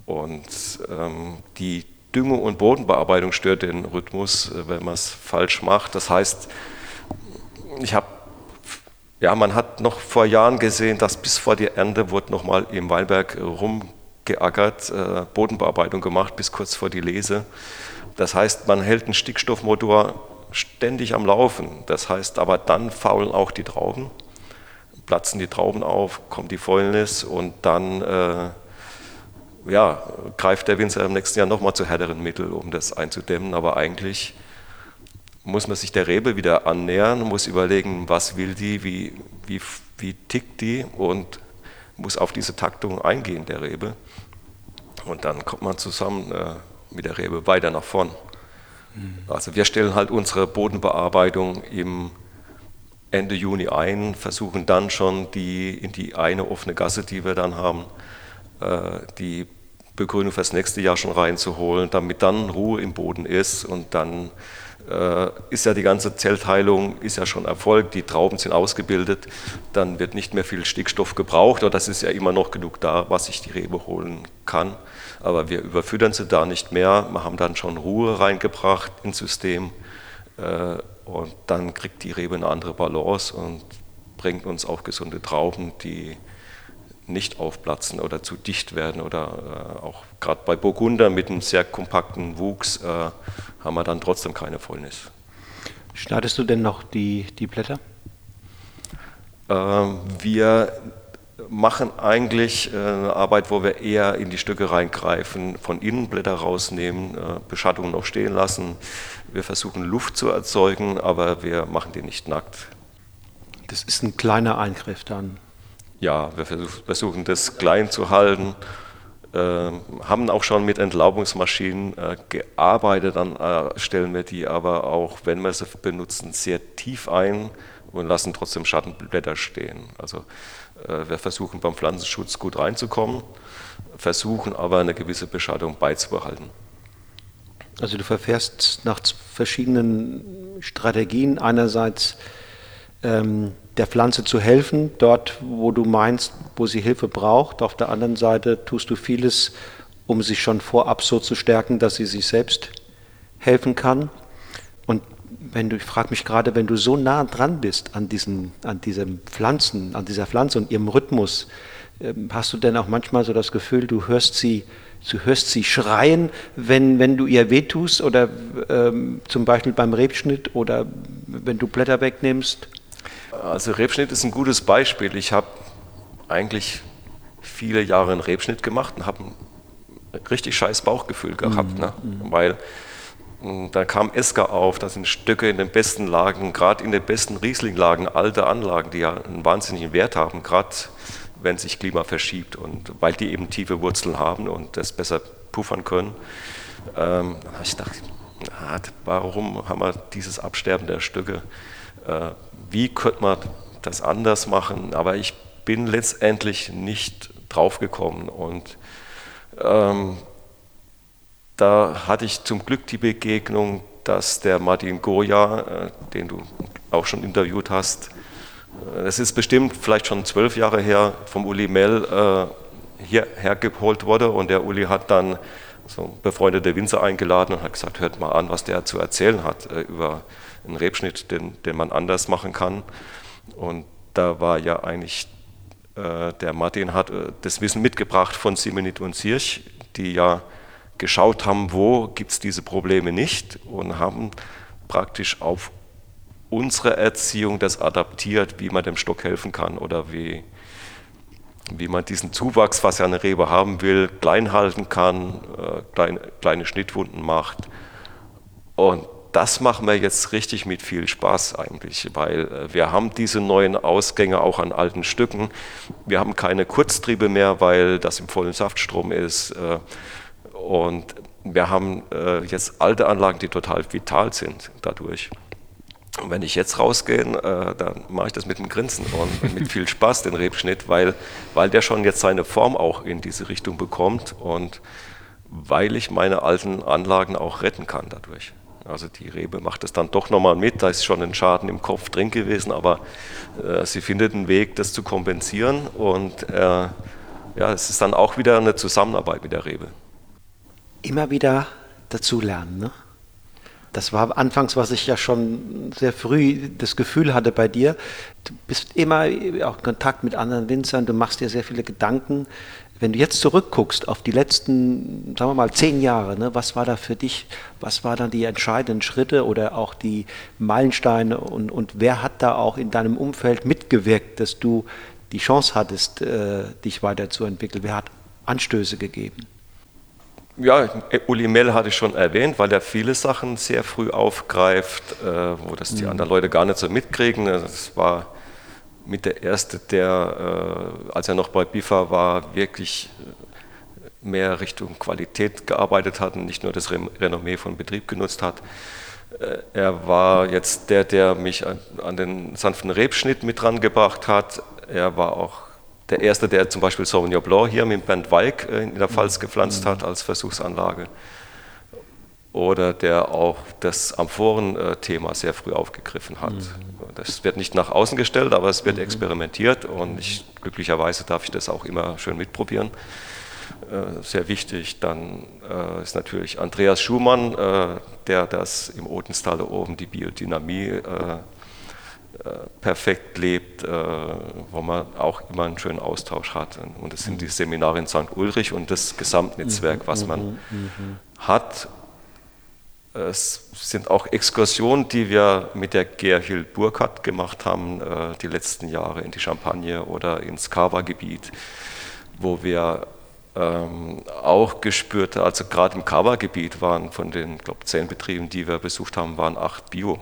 Und ähm, die Düngung und Bodenbearbeitung stört den Rhythmus, äh, wenn man es falsch macht. Das heißt, ich habe ja, man hat noch vor Jahren gesehen, dass bis vor die Ernte wurde nochmal im Weinberg rum geackert, äh, Bodenbearbeitung gemacht bis kurz vor die Lese. Das heißt, man hält einen Stickstoffmotor ständig am Laufen. Das heißt aber, dann faulen auch die Trauben, platzen die Trauben auf, kommt die Fäulnis und dann äh, ja, greift der Winzer im nächsten Jahr nochmal zu härteren Mitteln, um das einzudämmen. Aber eigentlich muss man sich der Rebe wieder annähern, muss überlegen, was will die, wie, wie, wie tickt die und muss auf diese Taktung eingehen, der Rebe. Und dann kommt man zusammen äh, mit der Rebe weiter nach vorn. Mhm. Also wir stellen halt unsere Bodenbearbeitung im Ende Juni ein, versuchen dann schon die in die eine offene Gasse, die wir dann haben, äh, die Begrünung fürs nächste Jahr schon reinzuholen, damit dann Ruhe im Boden ist und dann ist ja die ganze Zellteilung ist ja schon erfolgt, die Trauben sind ausgebildet, dann wird nicht mehr viel Stickstoff gebraucht, oder das ist ja immer noch genug da, was sich die Rebe holen kann. Aber wir überfüttern sie da nicht mehr, wir haben dann schon Ruhe reingebracht ins System äh, und dann kriegt die Rebe eine andere Balance und bringt uns auch gesunde Trauben, die nicht aufplatzen oder zu dicht werden oder äh, auch gerade bei Burgunder mit einem sehr kompakten Wuchs äh, haben wir dann trotzdem keine Fäulnis. Schneidest du denn noch die, die Blätter? Ähm, wir machen eigentlich äh, eine Arbeit, wo wir eher in die Stücke reingreifen, von innen Blätter rausnehmen, äh, Beschattung noch stehen lassen. Wir versuchen Luft zu erzeugen, aber wir machen die nicht nackt. Das ist ein kleiner Eingriff dann. Ja, wir versuchen das klein zu halten, äh, haben auch schon mit Entlaubungsmaschinen äh, gearbeitet, dann äh, stellen wir die aber auch, wenn wir sie benutzen, sehr tief ein und lassen trotzdem Schattenblätter stehen. Also äh, wir versuchen beim Pflanzenschutz gut reinzukommen, versuchen aber eine gewisse Beschattung beizubehalten. Also du verfährst nach verschiedenen Strategien. Einerseits ähm, der Pflanze zu helfen, dort, wo du meinst, wo sie Hilfe braucht. Auf der anderen Seite tust du vieles, um sie schon vorab so zu stärken, dass sie sich selbst helfen kann. Und wenn du, ich frage mich gerade, wenn du so nah dran bist an diesen, an diesem Pflanzen, an dieser Pflanze und ihrem Rhythmus, ähm, hast du denn auch manchmal so das Gefühl, du hörst sie, du hörst sie schreien, wenn, wenn du ihr wehtust oder ähm, zum Beispiel beim Rebschnitt oder wenn du Blätter wegnimmst? Also Rebschnitt ist ein gutes Beispiel. Ich habe eigentlich viele Jahre einen Rebschnitt gemacht und habe ein richtig scheiß Bauchgefühl gehabt, mhm. ne? Mhm. weil hm, da kam Esker auf, das sind Stücke in den besten Lagen, gerade in den besten Riesling-Lagen, alte Anlagen, die ja einen wahnsinnigen Wert haben, gerade wenn sich Klima verschiebt und weil die eben tiefe Wurzeln haben und das besser puffern können. Ähm, da habe ich gedacht, na, warum haben wir dieses Absterben der Stücke? Äh, wie könnte man das anders machen? Aber ich bin letztendlich nicht draufgekommen und ähm, da hatte ich zum Glück die Begegnung, dass der Martin Goya, äh, den du auch schon interviewt hast, es äh, ist bestimmt vielleicht schon zwölf Jahre her, vom Uli Mell äh, hierher geholt wurde und der Uli hat dann so befreundete Winzer eingeladen und hat gesagt, hört mal an, was der zu erzählen hat äh, über einen Rebschnitt, den, den man anders machen kann. Und da war ja eigentlich, äh, der Martin hat äh, das Wissen mitgebracht von Simonit und Sirch, die ja geschaut haben, wo gibt es diese Probleme nicht und haben praktisch auf unsere Erziehung das adaptiert, wie man dem Stock helfen kann oder wie, wie man diesen Zuwachs, was ja eine Rebe haben will, klein halten kann, äh, kleine, kleine Schnittwunden macht. Und das machen wir jetzt richtig mit viel Spaß eigentlich, weil äh, wir haben diese neuen Ausgänge auch an alten Stücken. Wir haben keine Kurztriebe mehr, weil das im vollen Saftstrom ist. Äh, und wir haben äh, jetzt alte Anlagen, die total vital sind dadurch. Und wenn ich jetzt rausgehe, dann mache ich das mit einem Grinsen und mit viel Spaß, den Rebschnitt, weil, weil der schon jetzt seine Form auch in diese Richtung bekommt und weil ich meine alten Anlagen auch retten kann dadurch. Also die Rebe macht es dann doch nochmal mit, da ist schon ein Schaden im Kopf drin gewesen, aber äh, sie findet einen Weg, das zu kompensieren und äh, ja, es ist dann auch wieder eine Zusammenarbeit mit der Rebe. Immer wieder dazulernen, ne? Das war anfangs, was ich ja schon sehr früh das Gefühl hatte bei dir. Du bist immer auch in Kontakt mit anderen Winzern, du machst dir sehr viele Gedanken. Wenn du jetzt zurückguckst auf die letzten, sagen wir mal, zehn Jahre, ne, was war da für dich, was waren dann die entscheidenden Schritte oder auch die Meilensteine und, und wer hat da auch in deinem Umfeld mitgewirkt, dass du die Chance hattest, äh, dich weiterzuentwickeln? Wer hat Anstöße gegeben? Ja, Uli Mell hatte ich schon erwähnt, weil er viele Sachen sehr früh aufgreift, äh, wo das die mhm. anderen Leute gar nicht so mitkriegen. Das war mit der erste, der, äh, als er noch bei BIFA war, wirklich äh, mehr Richtung Qualität gearbeitet hat und nicht nur das Renommee von Betrieb genutzt hat. Äh, er war jetzt der, der mich an, an den sanften Rebschnitt mit dran gebracht hat. Er war auch der Erste, der zum Beispiel Sauvignon Blanc hier mit Bernd Walk in der Pfalz gepflanzt hat als Versuchsanlage. oder der auch das Amphoren-Thema sehr früh aufgegriffen hat. Mhm. Das wird nicht nach außen gestellt, aber es wird mhm. experimentiert und ich, glücklicherweise darf ich das auch immer schön mitprobieren. Äh, sehr wichtig. Dann äh, ist natürlich Andreas Schumann, äh, der das im Odenstal da oben die Biodynamie äh, äh, perfekt lebt, äh, wo man auch immer einen schönen Austausch hat. Und das sind die Seminare in St. Ulrich und das Gesamtnetzwerk, was man hat es sind auch Exkursionen, die wir mit der Gerhild Burkhardt gemacht haben, äh, die letzten Jahre in die Champagne oder ins Kava-Gebiet, wo wir ähm, auch gespürt, also gerade im Kava-Gebiet waren von den, glaube zehn Betrieben, die wir besucht haben, waren acht Bio.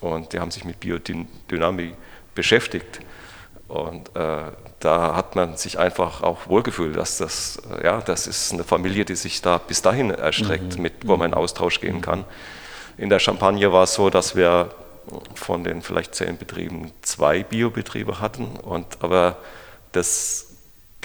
Und die haben sich mit Biodynamik beschäftigt. Und äh, da hat man sich einfach auch wohlgefühlt, dass das, äh, ja, das ist eine Familie, die sich da bis dahin erstreckt, mhm. mit, wo man in Austausch gehen kann. In der Champagne war es so, dass wir von den vielleicht zehn Betrieben zwei Biobetriebe hatten, und aber das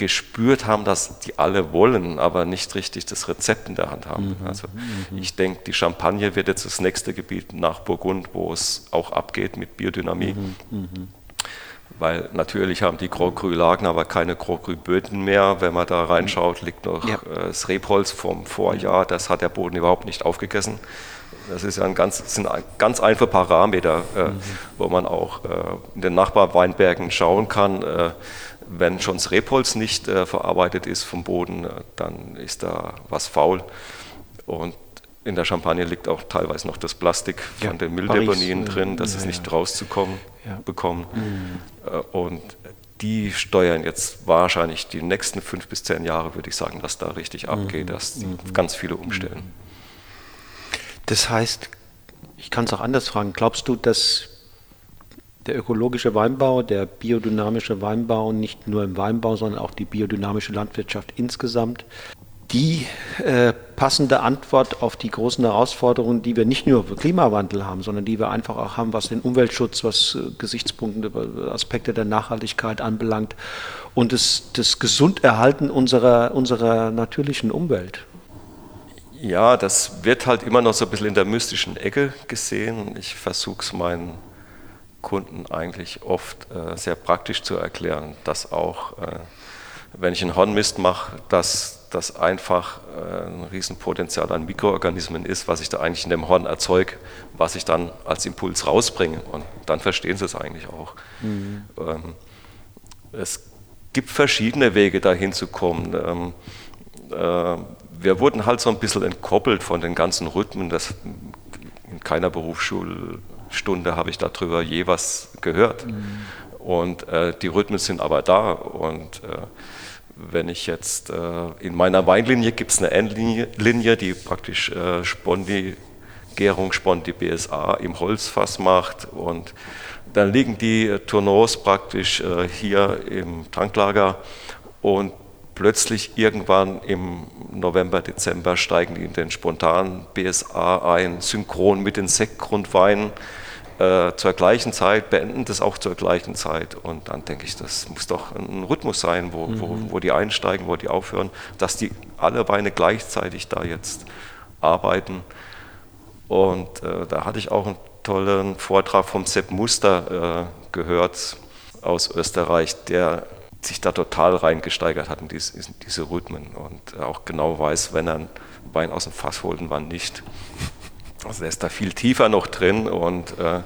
gespürt haben, dass die alle wollen, aber nicht richtig das Rezept in der Hand haben. Mhm. Also mhm. ich denke, die Champagne wird jetzt das nächste Gebiet nach Burgund, wo es auch abgeht mit Biodynamie. Mhm. mhm weil natürlich haben die Graugrü-Lagen aber keine Graugrü-Böden mehr. Wenn man da reinschaut, liegt noch ja. äh, das Rebholz vom Vorjahr, das hat der Boden überhaupt nicht aufgegessen. Das ist ja ein ganz, sind ganz einfache Parameter, äh, mhm. wo man auch äh, in den Nachbarweinbergen schauen kann. Äh, wenn schon das Rebholz nicht äh, verarbeitet ist vom Boden, äh, dann ist da was faul. Und in der Champagne liegt auch teilweise noch das Plastik von ja, den Mülldeponien Paris, drin, dass ja, es nicht ja. rauszukommen bekommen. Mhm. Äh, und die steuern jetzt wahrscheinlich die nächsten fünf bis zehn Jahre, würde ich sagen, dass da richtig mhm. abgeht, dass mhm. ganz viele umstellen. Das heißt, ich kann es auch anders fragen, glaubst du, dass der ökologische Weinbau, der biodynamische Weinbau, nicht nur im Weinbau, sondern auch die biodynamische Landwirtschaft insgesamt die äh, passende Antwort auf die großen Herausforderungen, die wir nicht nur für Klimawandel haben, sondern die wir einfach auch haben, was den Umweltschutz, was äh, Gesichtspunkte, Aspekte der Nachhaltigkeit anbelangt und das, das Gesunderhalten unserer, unserer natürlichen Umwelt. Ja, das wird halt immer noch so ein bisschen in der mystischen Ecke gesehen. Ich versuche es meinen Kunden eigentlich oft äh, sehr praktisch zu erklären, dass auch, äh, wenn ich einen Hornmist mache, dass das einfach äh, ein Riesenpotenzial an Mikroorganismen ist, was ich da eigentlich in dem Horn erzeuge, was ich dann als Impuls rausbringe. Und dann verstehen sie es eigentlich auch. Mhm. Ähm, es gibt verschiedene Wege, dahin zu kommen. Ähm, äh, wir wurden halt so ein bisschen entkoppelt von den ganzen Rhythmen. Das, in keiner Berufsschulstunde habe ich darüber je was gehört. Mhm. Und äh, die Rhythmen sind aber da. Und äh, wenn ich jetzt äh, in meiner Weinlinie gibt es eine Endlinie, die praktisch äh, Spondi, Gärung Spondi BSA im Holzfass macht und dann liegen die äh, Tourneaus praktisch äh, hier im Tanklager und plötzlich irgendwann im November, Dezember steigen die in den spontanen BSA ein, synchron mit den Sektgrundweinen äh, zur gleichen Zeit, beenden das auch zur gleichen Zeit. Und dann denke ich, das muss doch ein Rhythmus sein, wo, mhm. wo, wo die einsteigen, wo die aufhören, dass die alle Beine gleichzeitig da jetzt arbeiten. Und äh, da hatte ich auch einen tollen Vortrag vom Sepp Muster äh, gehört aus Österreich, der sich da total reingesteigert hat in diese, in diese Rhythmen und auch genau weiß, wenn er einen Wein aus dem Fass holt und wann nicht. Also er ist da viel tiefer noch drin. Und, äh,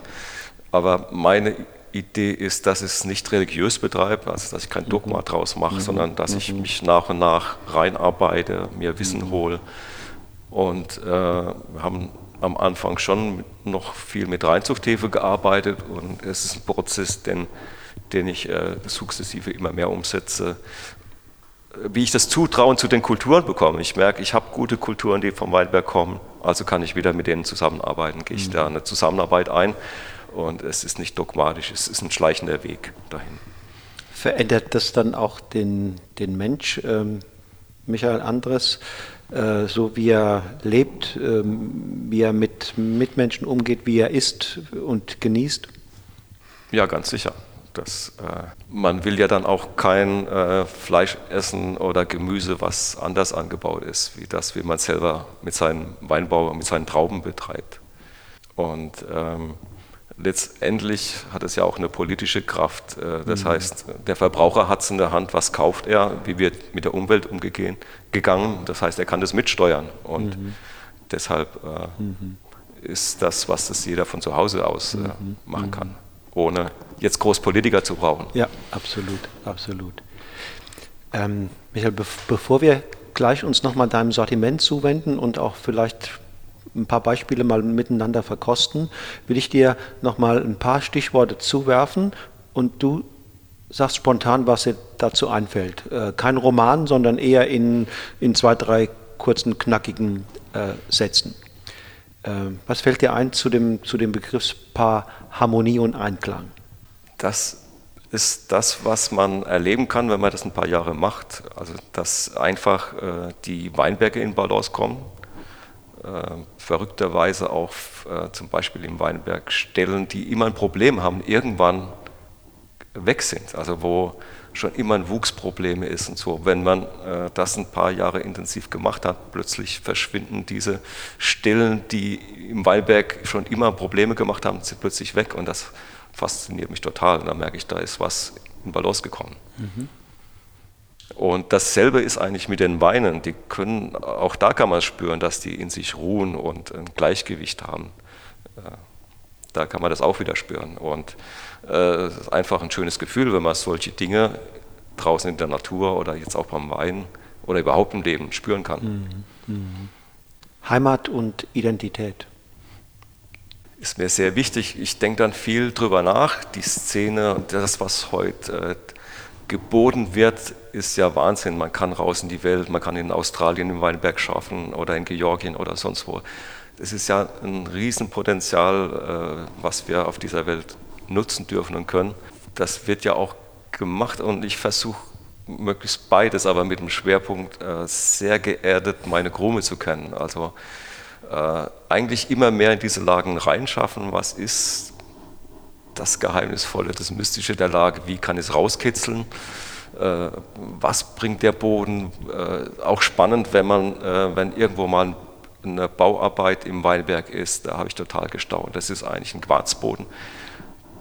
aber meine Idee ist, dass ich es nicht religiös betreibe, also dass ich kein Dogma mhm. draus mache, mhm. sondern dass ich mhm. mich nach und nach reinarbeite, mir Wissen mhm. hole. Und äh, wir haben am Anfang schon noch viel mit Reinzuchthefe gearbeitet und es ist ein Prozess, den, den ich äh, sukzessive immer mehr umsetze, wie ich das Zutrauen zu den Kulturen bekomme. Ich merke, ich habe gute Kulturen, die vom Weinberg kommen, also kann ich wieder mit denen zusammenarbeiten. Gehe ich mhm. da eine Zusammenarbeit ein und es ist nicht dogmatisch, es ist ein schleichender Weg dahin. Verändert das dann auch den, den Mensch, ähm, Michael Andres, äh, so wie er lebt, ähm, wie er mit Mitmenschen umgeht, wie er isst und genießt? Ja, ganz sicher Das, äh, man will ja dann auch kein äh, Fleisch essen oder Gemüse, was anders angebaut ist, wie das, wie man selber mit seinem Weinbau, mit seinen Trauben betreibt. Und ähm, letztendlich hat es ja auch eine politische Kraft. Äh, das mhm. heißt, der Verbraucher hat es in der Hand, was kauft er, wie wird mit der Umwelt umgegangen. Das heißt, er kann das mitsteuern. Und mhm. deshalb äh, mhm. ist das, was das jeder von zu Hause aus äh, mhm. machen kann, mhm. Ohne jetzt groß Politiker zu brauchen. Ja, absolut, absolut. Ähm, Michael, be bevor wir gleich uns nochmal deinem Sortiment zuwenden und auch vielleicht ein paar Beispiele mal miteinander verkosten, will ich dir nochmal ein paar Stichworte zuwerfen und du sagst spontan, was dir dazu einfällt. Äh, kein Roman, sondern eher in, in zwei, drei kurzen, knackigen äh, Sätzen. Äh, was fällt dir ein zu dem, zu dem Begriffspaar Harmonie und Einklang? Das ist das, was man erleben kann, wenn man das ein paar Jahre macht. Also, dass einfach äh, die Weinberge in Balance kommen. Äh, verrückterweise auch äh, zum Beispiel im Weinberg Stellen, die immer ein Problem haben, irgendwann weg sind. Also, wo schon immer ein Wuchsproblem ist und so. Wenn man äh, das ein paar Jahre intensiv gemacht hat, plötzlich verschwinden diese Stellen, die im Weinberg schon immer Probleme gemacht haben, sind plötzlich weg und das fasziniert mich total. Und da merke ich, da ist was in Balance gekommen. Mhm. Und dasselbe ist eigentlich mit den Weinen. Die können, auch da kann man spüren, dass die in sich ruhen und ein Gleichgewicht haben. Äh, da kann man das auch wieder spüren. Und äh, es ist einfach ein schönes Gefühl, wenn man solche Dinge draußen in der Natur oder jetzt auch beim Wein oder überhaupt im Leben spüren kann. Mhm. Mhm. Heimat und Identität ist mir sehr wichtig. Ich denke dann viel drüber nach. Die Szene und das, was heute äh, geboten wird, ist ja Wahnsinn. Man kann raus in die Welt, man kann in Australien im Weinberg schaffen oder in Georgien oder sonst wo. Das ist ja ein Riesenpotenzial, äh, was wir auf dieser Welt nutzen dürfen und können. Das wird ja auch gemacht und ich versuche möglichst beides, aber mit dem Schwerpunkt äh, sehr geerdet meine Krume zu kennen. Also äh, eigentlich immer mehr in diese Lagen reinschaffen. Was ist das Geheimnisvolle, das Mystische der Lage? Wie kann es rauskitzeln? Äh, was bringt der Boden? Äh, auch spannend, wenn man, äh, wenn irgendwo mal eine Bauarbeit im Weinberg ist, da habe ich total gestaunt. Das ist eigentlich ein Quarzboden.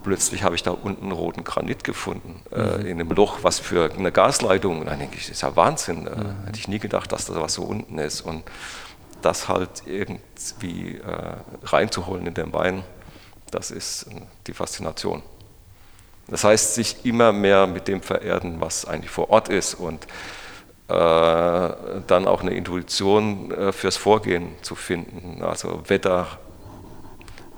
Plötzlich habe ich da unten roten Granit gefunden, äh, mhm. in einem Loch, was für eine Gasleitung. Und dann denke ich, das ist ja Wahnsinn. Äh, mhm. Hätte ich nie gedacht, dass da was so unten ist. Und das halt irgendwie äh, reinzuholen in den Wein, das ist äh, die Faszination. Das heißt, sich immer mehr mit dem vererden, was eigentlich vor Ort ist und äh, dann auch eine Intuition äh, fürs Vorgehen zu finden. Also Wetter,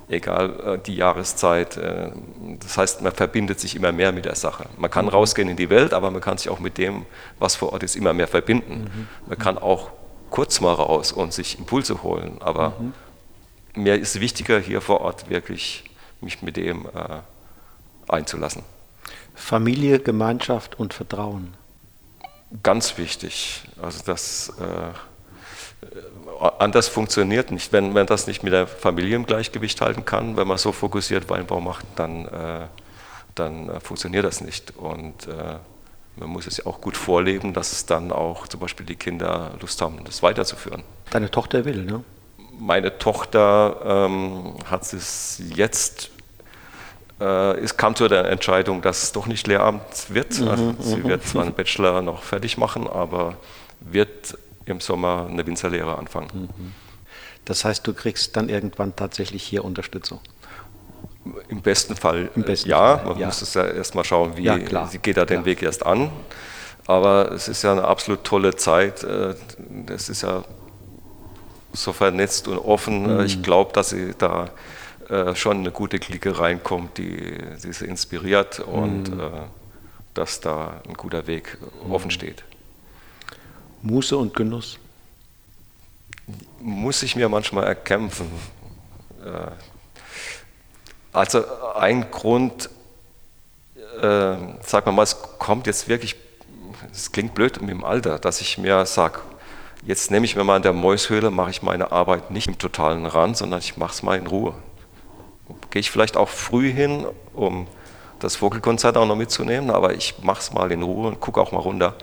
egal äh, die Jahreszeit. Äh, das heißt, man verbindet sich immer mehr mit der Sache. Man kann mhm. rausgehen in die Welt, aber man kann sich auch mit dem, was vor Ort ist, immer mehr verbinden. Mhm. Man kann auch kurz mal raus und sich Impulse holen. Aber mhm. mir ist wichtiger, hier vor Ort wirklich mich mit dem äh, einzulassen. Familie, Gemeinschaft und Vertrauen. Ganz wichtig. Also das äh, anders funktioniert nicht. Wenn man das nicht mit der Familie im Gleichgewicht halten kann, wenn man so fokussiert Weinbau macht, dann, äh, dann äh, funktioniert das nicht. Und äh, man muss es ja auch gut vorleben, dass dann auch zum Beispiel die Kinder Lust haben, das weiterzuführen. Deine Tochter will, ne? Meine Tochter ähm, hat es jetzt, äh, es kam zu der Entscheidung, dass es doch nicht Lehramt wird. Mhm, also, sie mhm. wird zwar einen Bachelor noch fertig machen, aber wird im Sommer eine Winzerlehre anfangen. Mhm. Das heißt, du kriegst dann irgendwann tatsächlich hier Unterstützung. Im besten Fall Im besten ja. Fall, man ja. muss es ja erstmal schauen, wie ja, sie geht da den klar. Weg erst an. Aber es ist ja eine absolut tolle Zeit. Es äh, ist ja so vernetzt und offen. Mhm. Ich glaube, dass sie da äh, schon eine gute Clique reinkommt, die, die sie inspiriert und mhm. Äh, dass da ein guter Weg mhm. offen steht. Muße und Genuss? Muss ich mir manchmal erkämpfen. Also ein Grund, äh, wir mal, es kommt jetzt wirklich, es klingt blöd mit dem Alter, dass ich mir sage, jetzt nehme ich mir mal in der Mäushöhle, mache ich meine Arbeit nicht im totalen Rand, sondern ich mache es mal in Ruhe. Gehe ich vielleicht auch früh hin, um das Vogelkonzert auch noch mitzunehmen, aber ich mache es mal in Ruhe und gucke auch mal runter.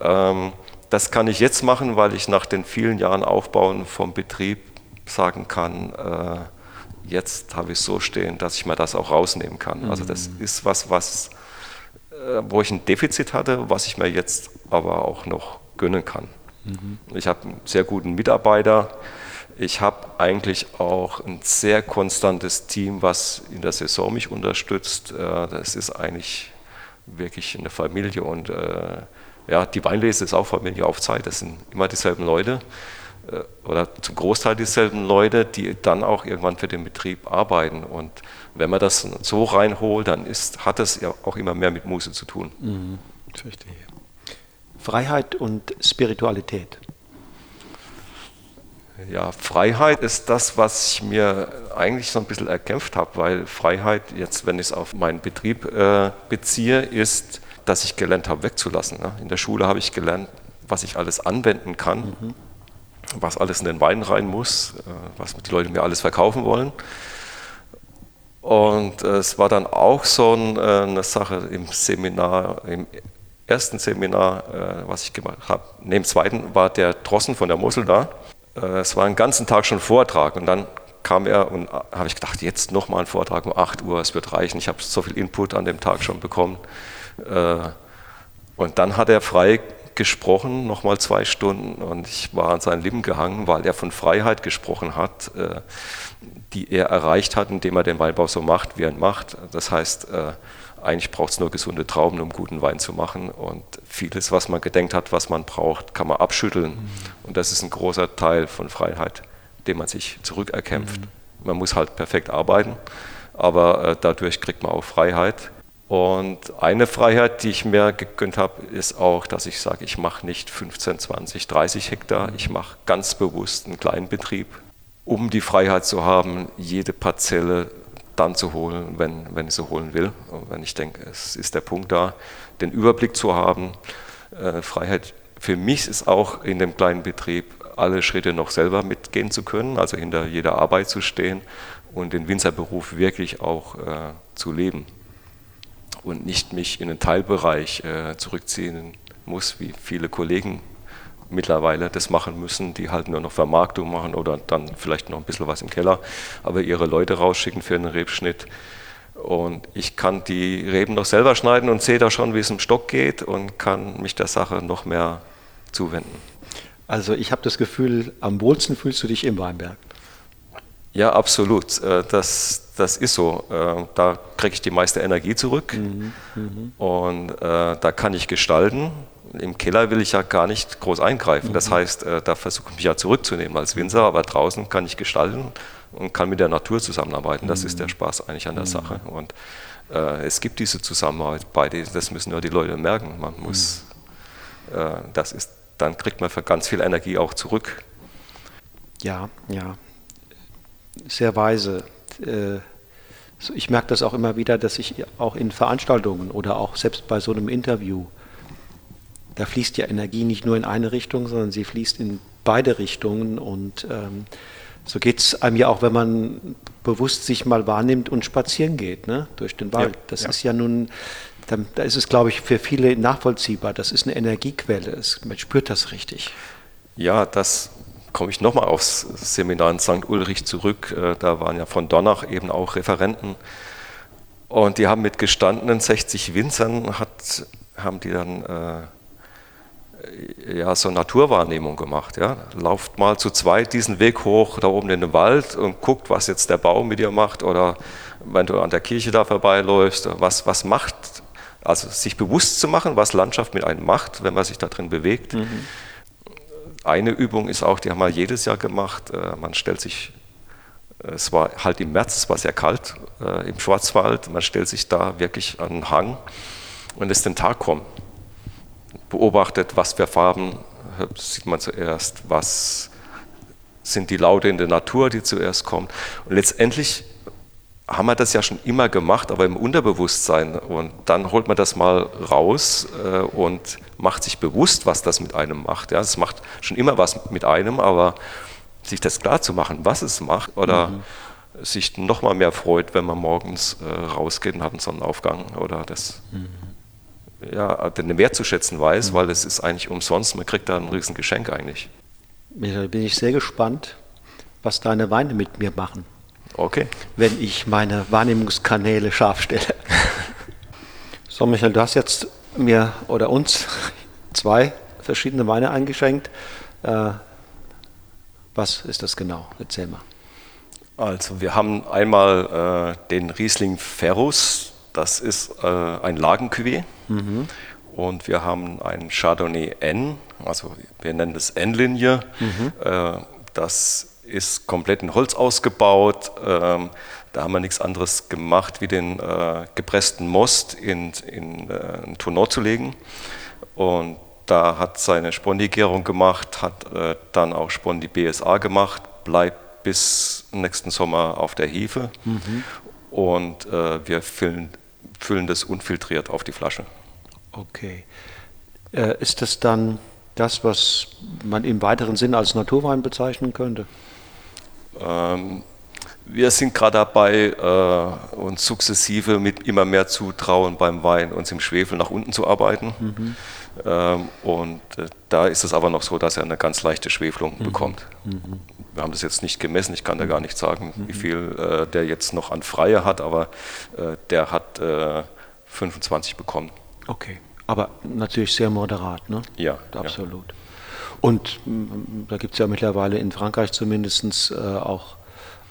Ähm, das kann ich jetzt machen, weil ich nach den vielen Jahren Aufbauen vom Betrieb sagen kann, äh, jetzt habe ich es so stehen, dass ich mir das auch rausnehmen kann. Mhm. Also das mhm. ist was, was, äh, wo ich ein Defizit hatte, was ich mir jetzt aber auch noch gönnen kann. Mhm. Ich habe einen sehr guten Mitarbeiter. Ich habe eigentlich auch ein sehr konstantes Team, was in der Saison mich unterstützt. Äh, das ist eigentlich wirklich eine Familie und äh, ja, die Weinlese ist auch Familie auf Zeit. Das sind immer dieselben Leute äh, oder zum Großteil dieselben Leute, die dann auch irgendwann für den Betrieb arbeiten. Und wenn man das so reinholt, dann ist, hat es ja auch immer mehr mit Muße zu tun. Mhm, verstehe. Freiheit und Spiritualität. Ja, Freiheit ist das, was ich mir eigentlich so ein bisschen erkämpft habe, weil Freiheit, jetzt wenn ich es auf meinen Betrieb äh, beziehe, ist, dass ich gelernt habe, wegzulassen. Ne? In der Schule habe ich gelernt, was ich alles anwenden kann, mhm. was alles in den Wein rein muss, äh, was die Leute mir alles verkaufen wollen. Und es war dann auch so äh, eine Sache im Seminar, im ersten Seminar, äh, was ich gemacht habe. Neben dem zweiten war der Drossen von der Mosel da. Es war einen ganzen Tag schon Vortrag und dann kam er und habe ich gedacht, jetzt nochmal ein Vortrag um 8 Uhr, es wird reichen. Ich habe so viel Input an dem Tag schon bekommen. Und dann hat er frei gesprochen, nochmal zwei Stunden, und ich war an seinen Lippen gehangen, weil er von Freiheit gesprochen hat, die er erreicht hat, indem er den Weinbau so macht, wie er ihn macht. Das heißt, eigentlich braucht es nur gesunde Trauben, um guten Wein zu machen. Und vieles, was man gedenkt hat, was man braucht, kann man abschütteln. Mhm. Und das ist ein großer Teil von Freiheit, den man sich zurückerkämpft. Mhm. Man muss halt perfekt arbeiten, aber äh, dadurch kriegt man auch Freiheit. Und eine Freiheit, die ich mir gegönnt habe, ist auch, dass ich sage, ich mache nicht 15, 20, 30 Hektar, ich mache ganz bewusst einen kleinen Betrieb, um die Freiheit zu haben, jede Parzelle dann zu holen, wenn, wenn ich sie holen will. Und wenn ich denke, es ist der Punkt da, den Überblick zu haben. Äh, Freiheit für mich ist auch in dem kleinen Betrieb alle Schritte noch selber mitgehen zu können, also hinter jeder Arbeit zu stehen und den Winzerberuf wirklich auch äh, zu leben und nicht mich in einen Teilbereich äh, zurückziehen muss, wie viele Kollegen mittlerweile das machen müssen, die halt nur noch Vermarktung machen oder dann vielleicht noch ein bisschen was im Keller, aber ihre Leute rausschicken für einen Rebschnitt. Und ich kann die Reben noch selber schneiden und sehe da schon, wie es im Stock geht und kann mich der Sache noch mehr zuwenden. Also ich habe das Gefühl, am wohlsten fühlst du dich im Weinberg. Ja, absolut. Äh, das, das ist so. Äh, da kriege ich die meiste Energie zurück mhm, mhm. und äh, da kann ich gestalten im Keller will ich ja gar nicht groß eingreifen. Das mhm. heißt, da versuche ich mich ja zurückzunehmen als Winzer, aber draußen kann ich gestalten und kann mit der Natur zusammenarbeiten. Das ist der mhm. Spaß eigentlich an der mhm. Sache. Und äh, es gibt diese Zusammenarbeit das müssen nur die Leute merken. Man muss, äh, das ist, dann kriegt man für ganz viel Energie auch zurück. Ja, ja. Sehr weise. Äh, ich merke das auch immer wieder, dass ich auch in Veranstaltungen oder auch selbst bei so einem Interview da fließt ja Energie nicht nur in eine Richtung, sondern sie fließt in beide Richtungen. Und ähm, so geht es einem ja auch, wenn man bewusst sich mal wahrnimmt und spazieren geht ne, durch den Wald. Ja, das ja. ist ja nun, da, da, ist es, glaube ich, für viele nachvollziehbar. Das ist eine Energiequelle. Es, man spürt das richtig. Ja, das komme ich nochmal aufs Seminar in St. Ulrich zurück. Äh, da waren ja von Donach eben auch Referenten. Und die haben mit gestandenen 60 Winzern, hat, haben die dann äh, ja, so Naturwahrnehmung gemacht. Ja. Lauft mal zu zweit diesen Weg hoch da oben in den Wald und guckt, was jetzt der Baum mit dir macht oder wenn du an der Kirche da vorbeiläufst, was, was macht, also sich bewusst zu machen, was Landschaft mit einem macht, wenn man sich da drin bewegt. Mhm. Eine Übung ist auch, die haben wir jedes Jahr gemacht, äh, man stellt sich, es war halt im März, es war sehr kalt äh, im Schwarzwald, man stellt sich da wirklich an einen Hang und lässt den Tag kommen. Beobachtet, was für Farben sieht man zuerst, was sind die Laute in der Natur, die zuerst kommen. Und letztendlich haben wir das ja schon immer gemacht, aber im Unterbewusstsein. Und dann holt man das mal raus äh, und macht sich bewusst, was das mit einem macht. Ja, es macht schon immer was mit einem, aber sich das klar zu machen, was es macht oder mhm. sich noch mal mehr freut, wenn man morgens äh, rausgeht und hat einen Sonnenaufgang oder das mhm. ja, den Wert zu schätzen weiß, mhm. weil es ist eigentlich umsonst, man kriegt da ein riesen Geschenk eigentlich. Da bin ich sehr gespannt, was deine Weine mit mir machen. Okay. Wenn ich meine Wahrnehmungskanäle scharf stelle. so, Michael, du hast jetzt mir oder uns zwei verschiedene Weine eingeschenkt. Äh, was ist das genau? Erzähl mal. Also wir haben einmal äh, den Riesling Ferrus, das ist äh, ein Lagencuvée. Mhm. Und wir haben einen Chardonnay N, also wir nennen das N-Linie. Mhm. Äh, das ist komplett in Holz ausgebaut. Ähm, da haben wir nichts anderes gemacht, wie den äh, gepressten Most in, in äh, ein Tonneau zu legen. Und da hat seine Spondigärung gemacht, hat äh, dann auch Spondi BSA gemacht, bleibt bis nächsten Sommer auf der Hefe. Mhm. Und äh, wir füllen, füllen das unfiltriert auf die Flasche. Okay. Äh, ist das dann das, was man im weiteren Sinne als Naturwein bezeichnen könnte? Ähm, wir sind gerade dabei, äh, uns sukzessive mit immer mehr Zutrauen beim Wein uns im Schwefel nach unten zu arbeiten. Mhm. Ähm, und äh, da ist es aber noch so, dass er eine ganz leichte Schwefelung mhm. bekommt. Mhm. Wir haben das jetzt nicht gemessen, ich kann da gar nicht sagen, wie mhm. viel äh, der jetzt noch an Freie hat, aber äh, der hat 25 äh, bekommen. Okay, aber natürlich sehr moderat, ne? Ja. Absolut. Ja. Und mm, da gibt es ja mittlerweile in Frankreich zumindest äh, auch,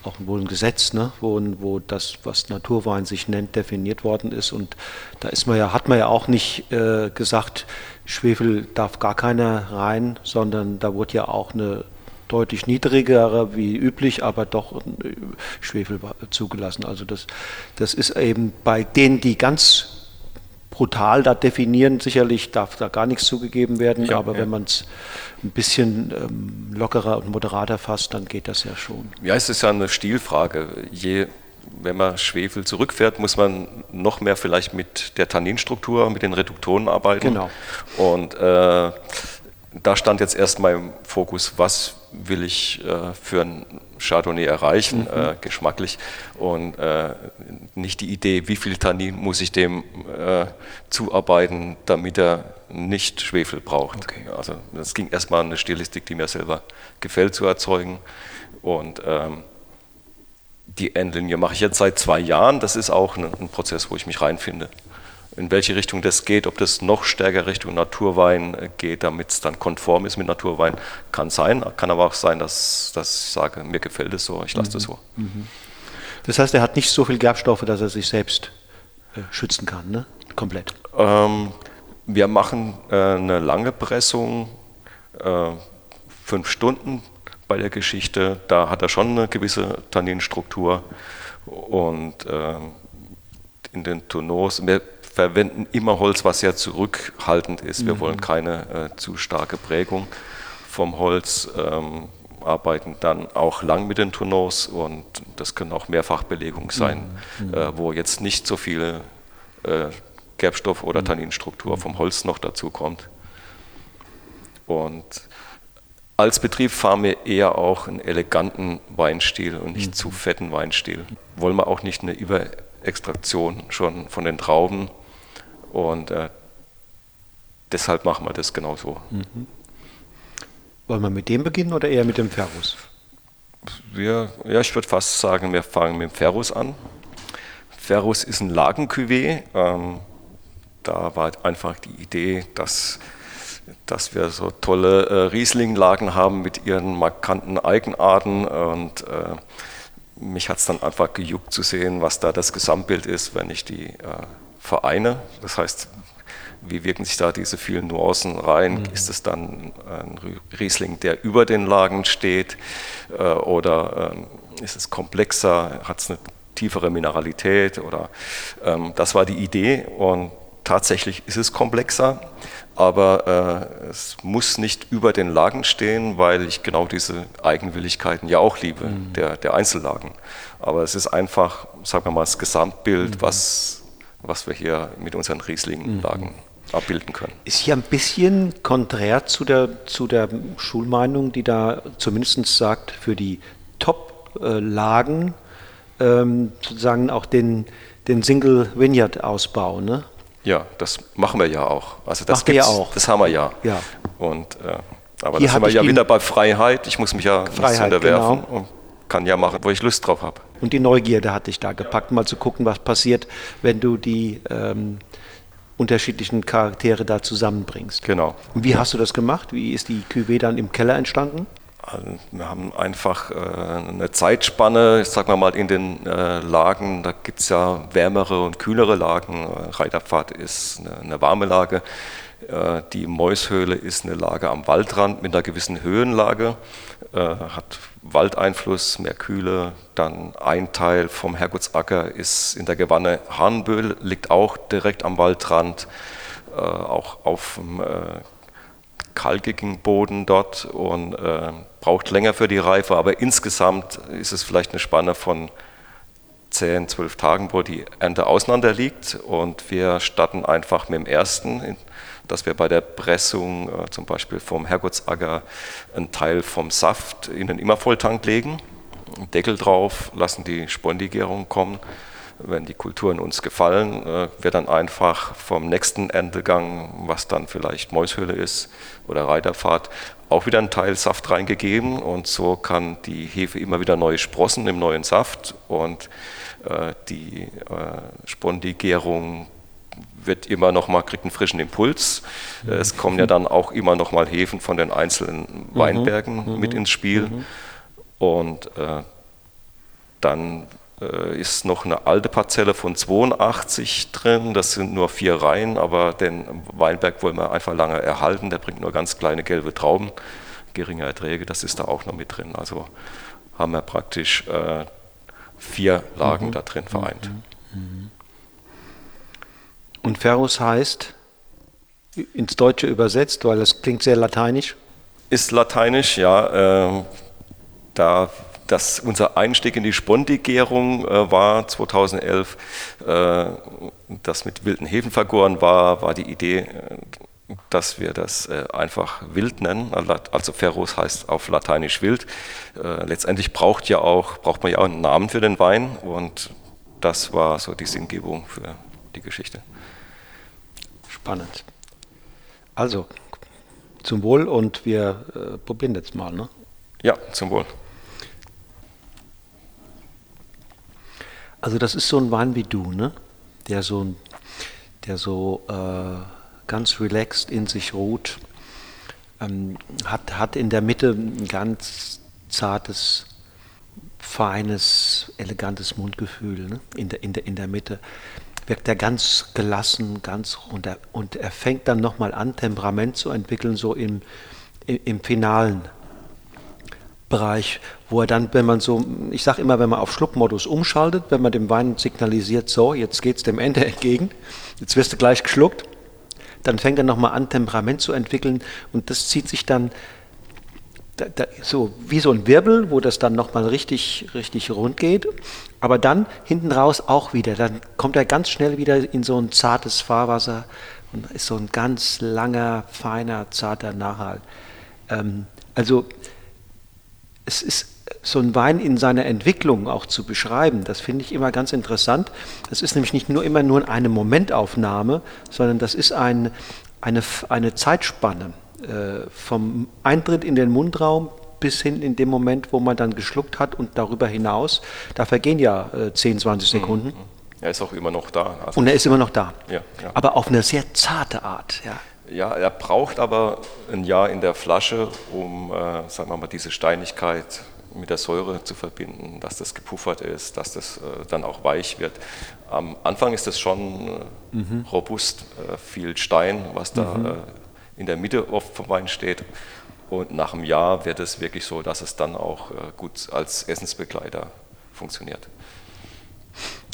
auch wohl ein Gesetz, ne, wo, wo das, was Naturwein sich nennt, definiert worden ist. Und da ist man ja, hat man ja auch nicht äh, gesagt, Schwefel darf gar keiner rein, sondern da wurde ja auch eine deutlich niedrigere wie üblich, aber doch äh, Schwefel zugelassen. Also das, das ist eben bei denen, die ganz brutal da definieren. Sicherlich darf da gar nichts zugegeben werden, ja, aber ja. wenn man es ein bisschen ähm, lockerer und moderater fasst, dann geht das ja schon. Ja, es ist ja eine Stilfrage. Je, wenn man Schwefel zurückfährt, muss man noch mehr vielleicht mit der Tanninstruktur, mit den Reduktoren arbeiten. Genau. Und äh, da stand jetzt erstmal im Fokus, was will ich äh, für ein Chardonnay erreichen, mhm. äh, geschmacklich. Und äh, nicht die Idee, wie viel Tannin muss ich dem äh, zuarbeiten, damit er nicht Schwefel braucht. Okay. Also das ging erstmal eine Stilistik, die mir selber gefällt, zu erzeugen. Und ähm, die Endlinie mache ich jetzt seit zwei Jahren. Das ist auch ein, ein Prozess, wo ich mich reinfinde in welche Richtung das geht, ob das noch stärker Richtung Naturwein äh, geht, damit es dann konform ist mit Naturwein, kann sein. Kann aber auch sein, dass, dass ich sage, mir gefällt es so, ich lasse mhm. das so. Mhm. Das heißt, er hat nicht so viel Gerbstoffe, dass er sich selbst äh, schützen kann, ne? komplett. Ähm, wir machen äh, eine lange Pressung, äh, fünf Stunden bei der Geschichte. Da hat er schon eine gewisse Tanninstruktur und äh, in den Tonneaus. Wir verwenden immer Holz, was sehr zurückhaltend ist. Wir mhm. wollen keine äh, zu starke Prägung vom Holz. Ähm, arbeiten dann auch lang mit den Tonneaus und das können auch Mehrfachbelegungen sein, mhm. äh, wo jetzt nicht so viel äh, Gerbstoff oder mhm. Tanninstruktur vom Holz noch dazu kommt. Und als Betrieb fahren wir eher auch einen eleganten Weinstil und nicht mhm. zu fetten Weinstil. Wollen wir auch nicht eine Überextraktion schon von den Trauben und äh, deshalb machen wir das genauso. Mhm. Wollen wir mit dem beginnen oder eher mit dem Ferrus? Wir, ja, ich würde fast sagen, wir fangen mit dem Ferrus an. Ferrus ist ein Lagencuvée. Ähm, da war einfach die Idee, dass, dass wir so tolle äh, Riesling-Lagen haben mit ihren markanten Eigenarten. Und äh, mich hat es dann einfach gejuckt zu sehen, was da das Gesamtbild ist, wenn ich die äh, vereine. Das heißt, wie wirken sich da diese vielen Nuancen rein? Mhm. Ist es dann ein Riesling, der über den Lagen steht? Äh, oder ähm, ist es komplexer? Hat es eine tiefere Mineralität? Oder, ähm, das war die Idee und tatsächlich ist es komplexer, aber äh, es muss nicht über den Lagen stehen, weil ich genau diese Eigenwilligkeiten ja auch liebe, mhm. der, der Einzellagen. Aber es ist einfach, sagen wir mal, das Gesamtbild, mhm. was was wir hier mit unseren Riesling-Lagen mhm. abbilden können. Ist hier ein bisschen konträr zu der, zu der Schulmeinung, die da zumindest sagt, für die Top-Lagen ähm, sozusagen auch den, den Single Vineyard Ausbau, ne? Ja, das machen wir ja auch. Also das Macht ihr auch. Das haben wir ja. ja. Und äh, aber Hier da sind wir ja wieder bei Freiheit. Ich muss mich ja Freiheit, nicht unterwerfen genau. und kann ja machen, wo ich Lust drauf habe. Und die Neugierde hat dich da gepackt, mal zu gucken, was passiert, wenn du die ähm, unterschiedlichen Charaktere da zusammenbringst. Genau. Und wie hast du das gemacht? Wie ist die Cuvée dann im Keller entstanden? Also, wir haben einfach äh, eine Zeitspanne, ich sag mal in den äh, Lagen, da gibt es ja wärmere und kühlere Lagen. Reiterpfad ist eine, eine warme Lage. Äh, die Mäushöhle ist eine Lage am Waldrand mit einer gewissen Höhenlage, äh, hat Waldeinfluss, mehr Kühle. Dann ein Teil vom Herrgotsacker ist in der Gewanne Hahnböhl, liegt auch direkt am Waldrand, äh, auch auf dem kalkigen Boden dort und braucht länger für die Reife, aber insgesamt ist es vielleicht eine Spanne von 10, 12 Tagen, wo die Ernte auseinander liegt und wir starten einfach mit dem ersten dass wir bei der Pressung äh, zum Beispiel vom Herrgottsacker einen Teil vom Saft in den Immervolltank legen, Deckel drauf, lassen die Spondigärung kommen. Wenn die Kulturen uns gefallen, äh, wird dann einfach vom nächsten Erntegang, was dann vielleicht Mäushöhle ist oder Reiterfahrt, auch wieder ein Teil Saft reingegeben und so kann die Hefe immer wieder neue Sprossen im neuen Saft und äh, die äh, Spondigärung wird immer noch mal, kriegt einen frischen Impuls. Mhm. Es kommen ja dann auch immer noch mal Hefen von den einzelnen mhm. Weinbergen mhm. mit ins Spiel. Mhm. Und äh, dann äh, ist noch eine alte Parzelle von 82 drin. Das sind nur vier Reihen, aber den Weinberg wollen wir einfach lange erhalten. Der bringt nur ganz kleine gelbe Trauben, geringe Erträge. Das ist da auch noch mit drin. Also haben wir praktisch äh, vier Lagen mhm. da drin vereint. Mhm. Und Ferus heißt ins Deutsche übersetzt, weil das klingt sehr lateinisch. Ist lateinisch, ja. Äh, da das unser Einstieg in die Spondigärung äh, war 2011, äh, das mit wilden Hefen vergoren war, war die Idee, äh, dass wir das äh, einfach wild nennen. Also Ferus heißt auf Lateinisch wild. Äh, letztendlich braucht, ja auch, braucht man ja auch einen Namen für den Wein und das war so die Sinngebung für die Geschichte. Spannend. Also, zum Wohl und wir äh, probieren jetzt mal, ne? Ja, zum Wohl. Also das ist so ein Wein wie du, ne? Der so, der so äh, ganz relaxed in sich ruht, ähm, hat, hat in der Mitte ein ganz zartes, feines, elegantes Mundgefühl ne? in, der, in, der, in der Mitte wirkt er ganz gelassen, ganz runter. Und er fängt dann nochmal an, Temperament zu entwickeln, so im, im, im finalen Bereich, wo er dann, wenn man so, ich sage immer, wenn man auf Schluckmodus umschaltet, wenn man dem Wein signalisiert, so, jetzt geht es dem Ende entgegen, jetzt wirst du gleich geschluckt, dann fängt er nochmal an, Temperament zu entwickeln und das zieht sich dann da, da, so wie so ein Wirbel, wo das dann nochmal richtig, richtig rund geht. Aber dann hinten raus auch wieder. Dann kommt er ganz schnell wieder in so ein zartes Fahrwasser und ist so ein ganz langer, feiner, zarter Nachhalt. Ähm, also es ist so ein Wein in seiner Entwicklung auch zu beschreiben, das finde ich immer ganz interessant. Das ist nämlich nicht nur immer nur eine Momentaufnahme, sondern das ist ein, eine, eine Zeitspanne. Äh, vom Eintritt in den Mundraum bis hin in dem Moment, wo man dann geschluckt hat und darüber hinaus, da vergehen ja äh, 10, 20 mhm. Sekunden. Er ist auch immer noch da. Also und er ist immer noch da. Ja, ja. Aber auf eine sehr zarte Art. Ja. ja, er braucht aber ein Jahr in der Flasche, um, äh, sagen wir mal, diese Steinigkeit mit der Säure zu verbinden, dass das gepuffert ist, dass das äh, dann auch weich wird. Am Anfang ist das schon äh, mhm. robust, äh, viel Stein, was da mhm in der Mitte oft vom Wein steht. Und nach einem Jahr wird es wirklich so, dass es dann auch äh, gut als Essensbegleiter funktioniert.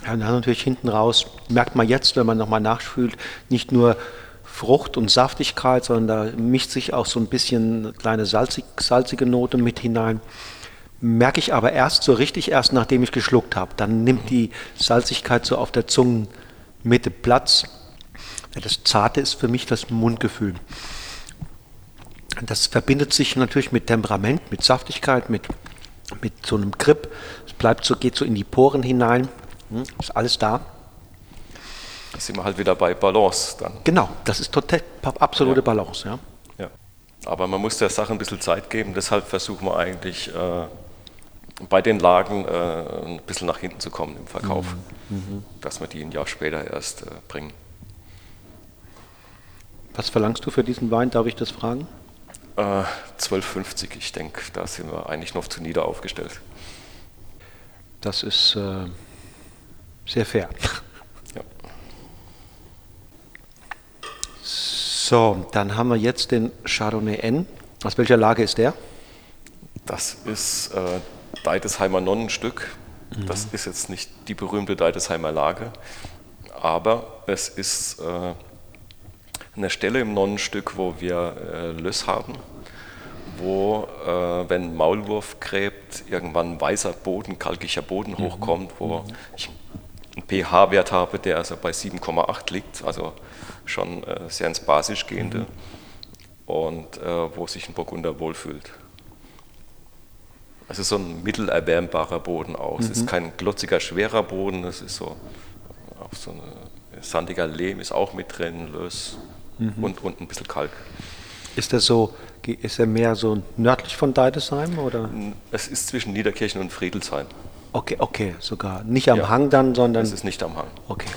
Ja, und dann natürlich hinten raus, merkt man jetzt, wenn man nochmal nachfühlt, nicht nur Frucht und Saftigkeit, sondern da mischt sich auch so ein bisschen eine kleine salzig, salzige Note mit hinein. Merke ich aber erst so richtig, erst nachdem ich geschluckt habe. Dann nimmt die Salzigkeit so auf der Zungenmitte Platz. Das Zarte ist für mich das Mundgefühl. Das verbindet sich natürlich mit Temperament, mit Saftigkeit, mit mit so einem Grip. Es bleibt so, geht so in die Poren hinein. Hm, ist alles da. Da sind wir halt wieder bei Balance dann. Genau, das ist total absolute ja. Balance, ja. ja. Aber man muss der Sache ein bisschen Zeit geben, deshalb versuchen wir eigentlich äh, bei den Lagen äh, ein bisschen nach hinten zu kommen im Verkauf, mhm. mhm. dass wir die ein Jahr später erst äh, bringen. Was verlangst du für diesen Wein, darf ich das fragen? Äh, 12,50, ich denke, da sind wir eigentlich noch zu nieder aufgestellt. Das ist äh, sehr fair. Ja. So, dann haben wir jetzt den Chardonnay N. Aus welcher Lage ist der? Das ist äh, Deidesheimer Nonnenstück. Mhm. Das ist jetzt nicht die berühmte Deidesheimer Lage, aber es ist äh, eine Stelle im Nonnenstück, wo wir äh, Löss haben, wo, äh, wenn Maulwurf gräbt, irgendwann weißer Boden, kalkiger Boden mhm. hochkommt, wo mhm. ich einen pH-Wert habe, der also bei 7,8 liegt, also schon äh, sehr ins Basisch gehende mhm. und äh, wo sich ein Burgunder wohlfühlt. Es ist so ein mittelerwärmbarer Boden auch. Es ist mhm. kein glotziger, schwerer Boden, es ist so, auch so ein sandiger Lehm ist auch mit drin, Löss mhm. und, und ein bisschen Kalk. Ist das so, ist er mehr so nördlich von Deidesheim oder? Es ist zwischen Niederkirchen und Friedelsheim. Okay, okay, sogar. Nicht am ja. Hang dann, sondern. Es ist nicht am Hang. Okay.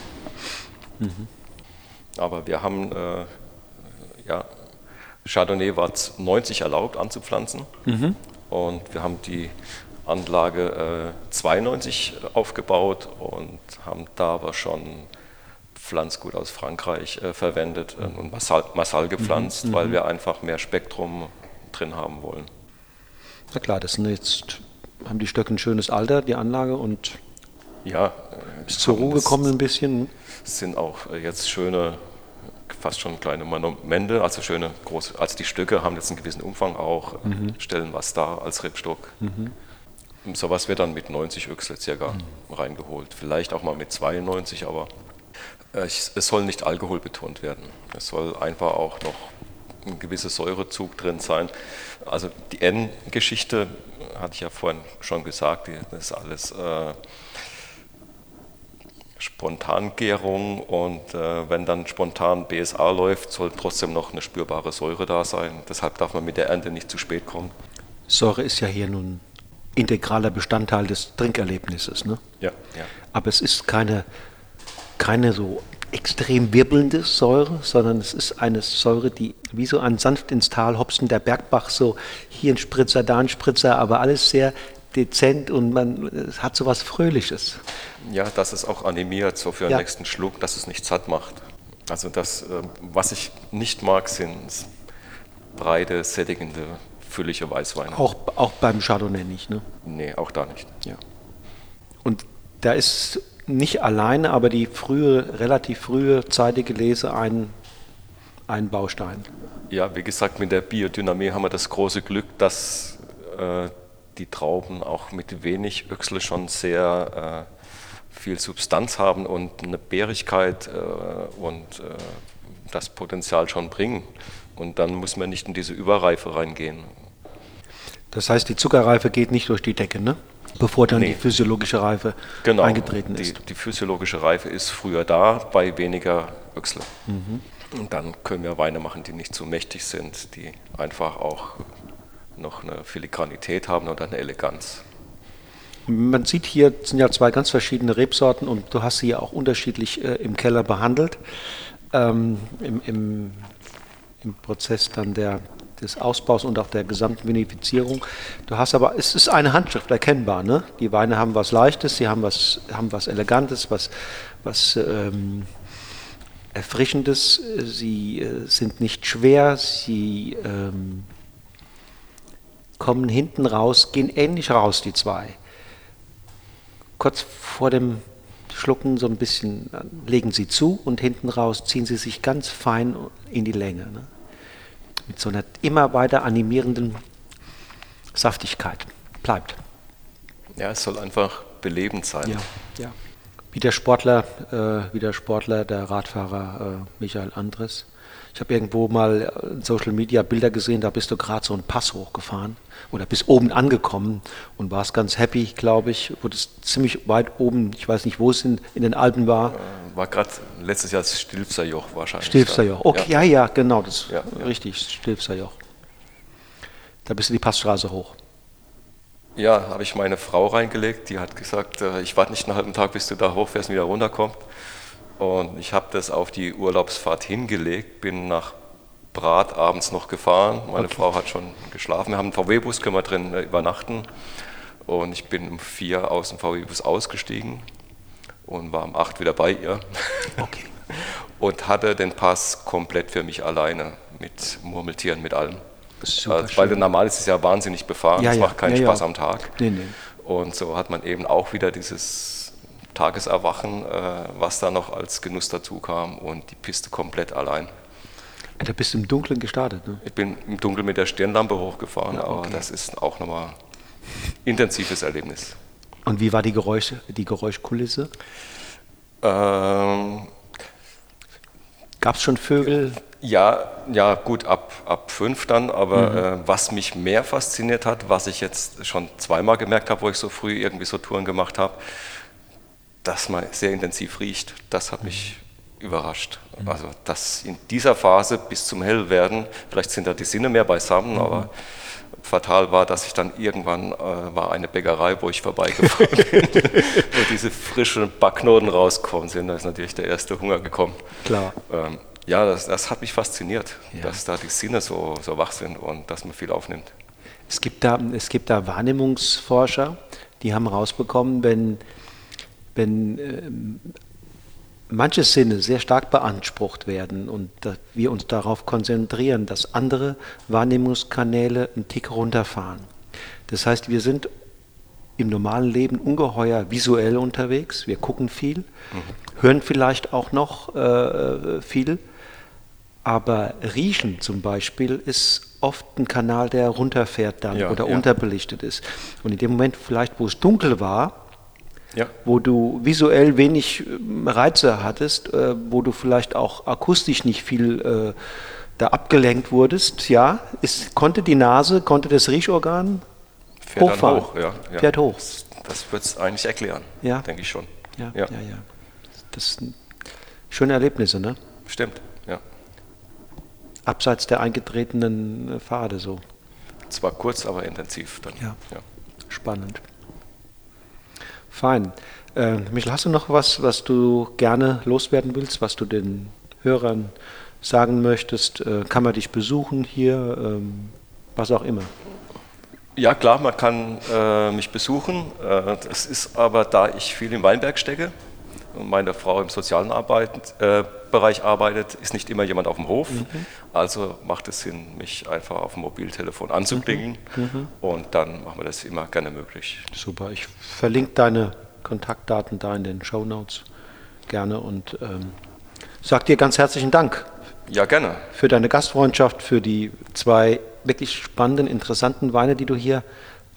Mhm. Aber wir haben, äh, ja, Chardonnay war 90 erlaubt anzupflanzen. Mhm. Und wir haben die Anlage äh, 92 aufgebaut und haben da aber schon Pflanzgut aus Frankreich äh, verwendet äh, und Massal, Massal gepflanzt, mhm, weil mhm. wir einfach mehr Spektrum drin haben wollen. Na klar, das sind jetzt, haben die Stöcke ein schönes Alter, die Anlage und ja, äh, ist zur Ruhe gekommen ein bisschen. Es sind auch äh, jetzt schöne, fast schon kleine Monumente, also schöne große, also die Stücke haben jetzt einen gewissen Umfang auch, äh, mhm. stellen was dar als Rebstock. Mhm. was wird dann mit 90 Öchsel circa mhm. reingeholt. Vielleicht auch mal mit 92, aber es soll nicht alkoholbetont werden. Es soll einfach auch noch ein gewisser Säurezug drin sein. Also die N-Geschichte hatte ich ja vorhin schon gesagt, das ist alles äh, Spontangärung und äh, wenn dann spontan BSA läuft, soll trotzdem noch eine spürbare Säure da sein. Deshalb darf man mit der Ernte nicht zu spät kommen. Säure ist ja hier nun integraler Bestandteil des Trinkerlebnisses. Ne? Ja, ja. Aber es ist keine keine so extrem wirbelnde Säure, sondern es ist eine Säure, die wie so ein sanft ins Tal hopsen der Bergbach, so hier ein Spritzer, da ein Spritzer, aber alles sehr dezent und man hat so was Fröhliches. Ja, dass es auch animiert, so für den ja. nächsten Schluck, dass es nicht satt macht. Also das, äh, was ich nicht mag, sind breite, sättigende, füllige Weißweine. Auch, auch beim Chardonnay nicht, ne? Nee, auch da nicht. Ja. Und da ist nicht alleine, aber die frühe, relativ frühe zeitige Lese ein, ein Baustein. Ja, wie gesagt, mit der Biodynamie haben wir das große Glück, dass äh, die Trauben auch mit wenig Öchsle schon sehr äh, viel Substanz haben und eine Bärigkeit äh, und äh, das Potenzial schon bringen. Und dann muss man nicht in diese Überreife reingehen. Das heißt, die Zuckerreife geht nicht durch die Decke, ne? Bevor dann nee. die physiologische Reife genau. eingetreten ist. Die, die, physiologische Reife ist früher da, bei weniger Öchsle. Mhm. Und dann können wir Weine machen, die nicht zu mächtig sind, die einfach auch noch eine Filigranität haben oder eine Eleganz. Man sieht hier sind ja zwei ganz verschiedene Rebsorten und du hast sie ja auch unterschiedlich äh, im Keller behandelt. Ähm, im, im, im, Prozess dann der, des Ausbaus und auch der gesamten Vinifizierung. Du hast aber, es ist eine Handschrift erkennbar. Ne? Die Weine haben was Leichtes, sie haben was, haben was Elegantes, was, was ähm, Erfrischendes. Sie äh, sind nicht schwer, sie ähm, kommen hinten raus, gehen ähnlich raus, die zwei. Kurz vor dem Schlucken so ein bisschen, legen sie zu und hinten raus ziehen sie sich ganz fein in die Länge. Ne? Mit so einer immer weiter animierenden Saftigkeit bleibt. Ja, es soll einfach belebend sein. Ja, ja. Wie der Sportler, äh, wie der Sportler, der Radfahrer äh, Michael Andres. Ich habe irgendwo mal in Social Media Bilder gesehen, da bist du gerade so einen Pass hochgefahren oder bist oben angekommen und warst ganz happy, glaube ich. Wurdest ziemlich weit oben, ich weiß nicht, wo es in, in den Alpen war. Äh, war gerade letztes Jahr das Stilfser Joch wahrscheinlich. Stilfser Joch, okay, ja, ja, ja genau, das ja, ja. richtig, Stilfser Joch. Da bist du die Passstraße hoch. Ja, habe ich meine Frau reingelegt, die hat gesagt, äh, ich warte nicht einen halben Tag, bis du da hochfährst und wieder runterkommst. Und ich habe das auf die Urlaubsfahrt hingelegt, bin nach Brat abends noch gefahren. Meine okay. Frau hat schon geschlafen. Wir haben einen VW-Bus, können wir drin äh, übernachten. Und ich bin um vier aus dem VW-Bus ausgestiegen und war um acht wieder bei ihr. Okay. und hatte den Pass komplett für mich alleine mit Murmeltieren, mit allem. Super äh, weil normal ist es ja wahnsinnig befahren, ja, das ja. macht keinen ja, Spaß am Tag. Nee, nee. Und so hat man eben auch wieder dieses Tageserwachen, äh, was da noch als Genuss dazu kam und die Piste komplett allein. Da bist du im Dunkeln gestartet, ne? Ich bin im Dunkeln mit der Stirnlampe hochgefahren, ja, okay. aber das ist auch nochmal ein intensives Erlebnis. Und wie war die, Geräusche, die Geräuschkulisse? Ähm, Gab es schon Vögel? Ja, ja, gut, ab, ab fünf dann, aber mhm. äh, was mich mehr fasziniert hat, was ich jetzt schon zweimal gemerkt habe, wo ich so früh irgendwie so Touren gemacht habe, dass man sehr intensiv riecht. Das hat mich überrascht. Mhm. Also, dass in dieser Phase bis zum Hellwerden, vielleicht sind da die Sinne mehr beisammen, mhm. aber fatal war, dass ich dann irgendwann äh, war eine Bäckerei, wo ich vorbeigefahren bin, wo diese frischen Backnoten rausgekommen sind. Da ist natürlich der erste Hunger gekommen. Klar. Ähm, ja, das, das, hat mich fasziniert, ja. dass da die Sinne so, so wach sind und dass man viel aufnimmt. Es gibt da, es gibt da Wahrnehmungsforscher, die haben herausbekommen, wenn, wenn äh, manche Sinne sehr stark beansprucht werden und wir uns darauf konzentrieren, dass andere Wahrnehmungskanäle einen Tick runterfahren. Das heißt, wir sind im normalen Leben ungeheuer visuell unterwegs, wir gucken viel, mhm. hören vielleicht auch noch äh, viel, aber Riechen zum Beispiel ist oft ein Kanal, der runterfährt dann ja, oder ja. unterbelichtet ist. Und in dem Moment vielleicht, wo es dunkel war, ja. wo du visuell wenig ähm, Reize hattest, äh, wo du vielleicht auch akustisch nicht viel äh, da abgelenkt wurdest, ja, ist, konnte die Nase, konnte das Riechorgan Fährt hochfahren. Hoch, ja, ja. Fährt hoch. Das, das wird es eigentlich erklären, ja. denke ich schon. Ja, ja, ja. ja. Das sind schöne Erlebnisse, ne? Stimmt, ja. Abseits der eingetretenen äh, Pfade so. Zwar kurz, aber intensiv dann. Ja. ja. Spannend. Fein. Äh, Michel, hast du noch was, was du gerne loswerden willst, was du den Hörern sagen möchtest? Äh, kann man dich besuchen hier? Ähm, was auch immer. Ja, klar, man kann äh, mich besuchen. Äh, das ist aber, da ich viel im Weinberg stecke meine Frau im sozialen Arbeit, äh, Bereich arbeitet, ist nicht immer jemand auf dem Hof. Mhm. Also macht es Sinn, mich einfach auf dem Mobiltelefon anzuklingen mhm. mhm. und dann machen wir das immer gerne möglich. Super, ich verlinke deine Kontaktdaten da in den Show Notes gerne und ähm, sag dir ganz herzlichen Dank. Ja, gerne. Für deine Gastfreundschaft, für die zwei wirklich spannenden, interessanten Weine, die du hier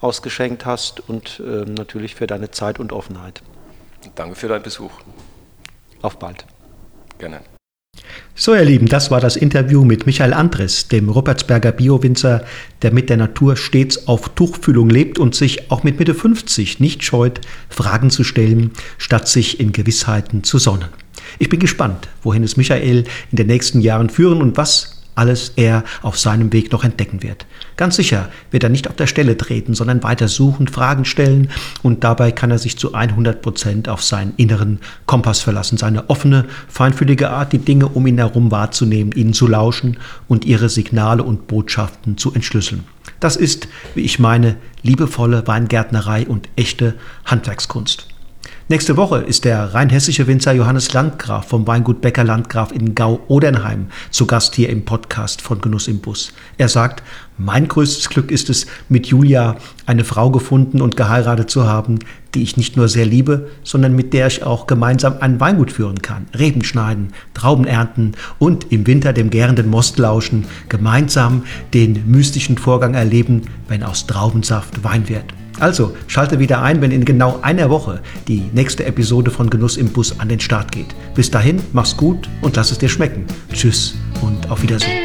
ausgeschenkt hast und äh, natürlich für deine Zeit und Offenheit. Danke für deinen Besuch. Auf bald. Gerne. So, ihr Lieben, das war das Interview mit Michael Andres, dem Ruppertsberger Biowinzer, der mit der Natur stets auf Tuchfühlung lebt und sich auch mit Mitte 50 nicht scheut, Fragen zu stellen, statt sich in Gewissheiten zu sonnen. Ich bin gespannt, wohin es Michael in den nächsten Jahren führen und was alles er auf seinem Weg noch entdecken wird. Ganz sicher wird er nicht auf der Stelle treten, sondern weiter suchen, Fragen stellen und dabei kann er sich zu 100 Prozent auf seinen inneren Kompass verlassen, seine offene, feinfühlige Art, die Dinge um ihn herum wahrzunehmen, ihnen zu lauschen und ihre Signale und Botschaften zu entschlüsseln. Das ist, wie ich meine, liebevolle Weingärtnerei und echte Handwerkskunst. Nächste Woche ist der rheinhessische Winzer Johannes Landgraf vom Weingut Becker Landgraf in Gau-Odernheim zu Gast hier im Podcast von Genuss im Bus. Er sagt, mein größtes Glück ist es, mit Julia eine Frau gefunden und geheiratet zu haben, die ich nicht nur sehr liebe, sondern mit der ich auch gemeinsam ein Weingut führen kann, Reben schneiden, Trauben ernten und im Winter dem gärenden Most lauschen, gemeinsam den mystischen Vorgang erleben, wenn aus Traubensaft Wein wird. Also schalte wieder ein, wenn in genau einer Woche die nächste Episode von Genuss im Bus an den Start geht. Bis dahin, mach's gut und lass es dir schmecken. Tschüss und auf Wiedersehen.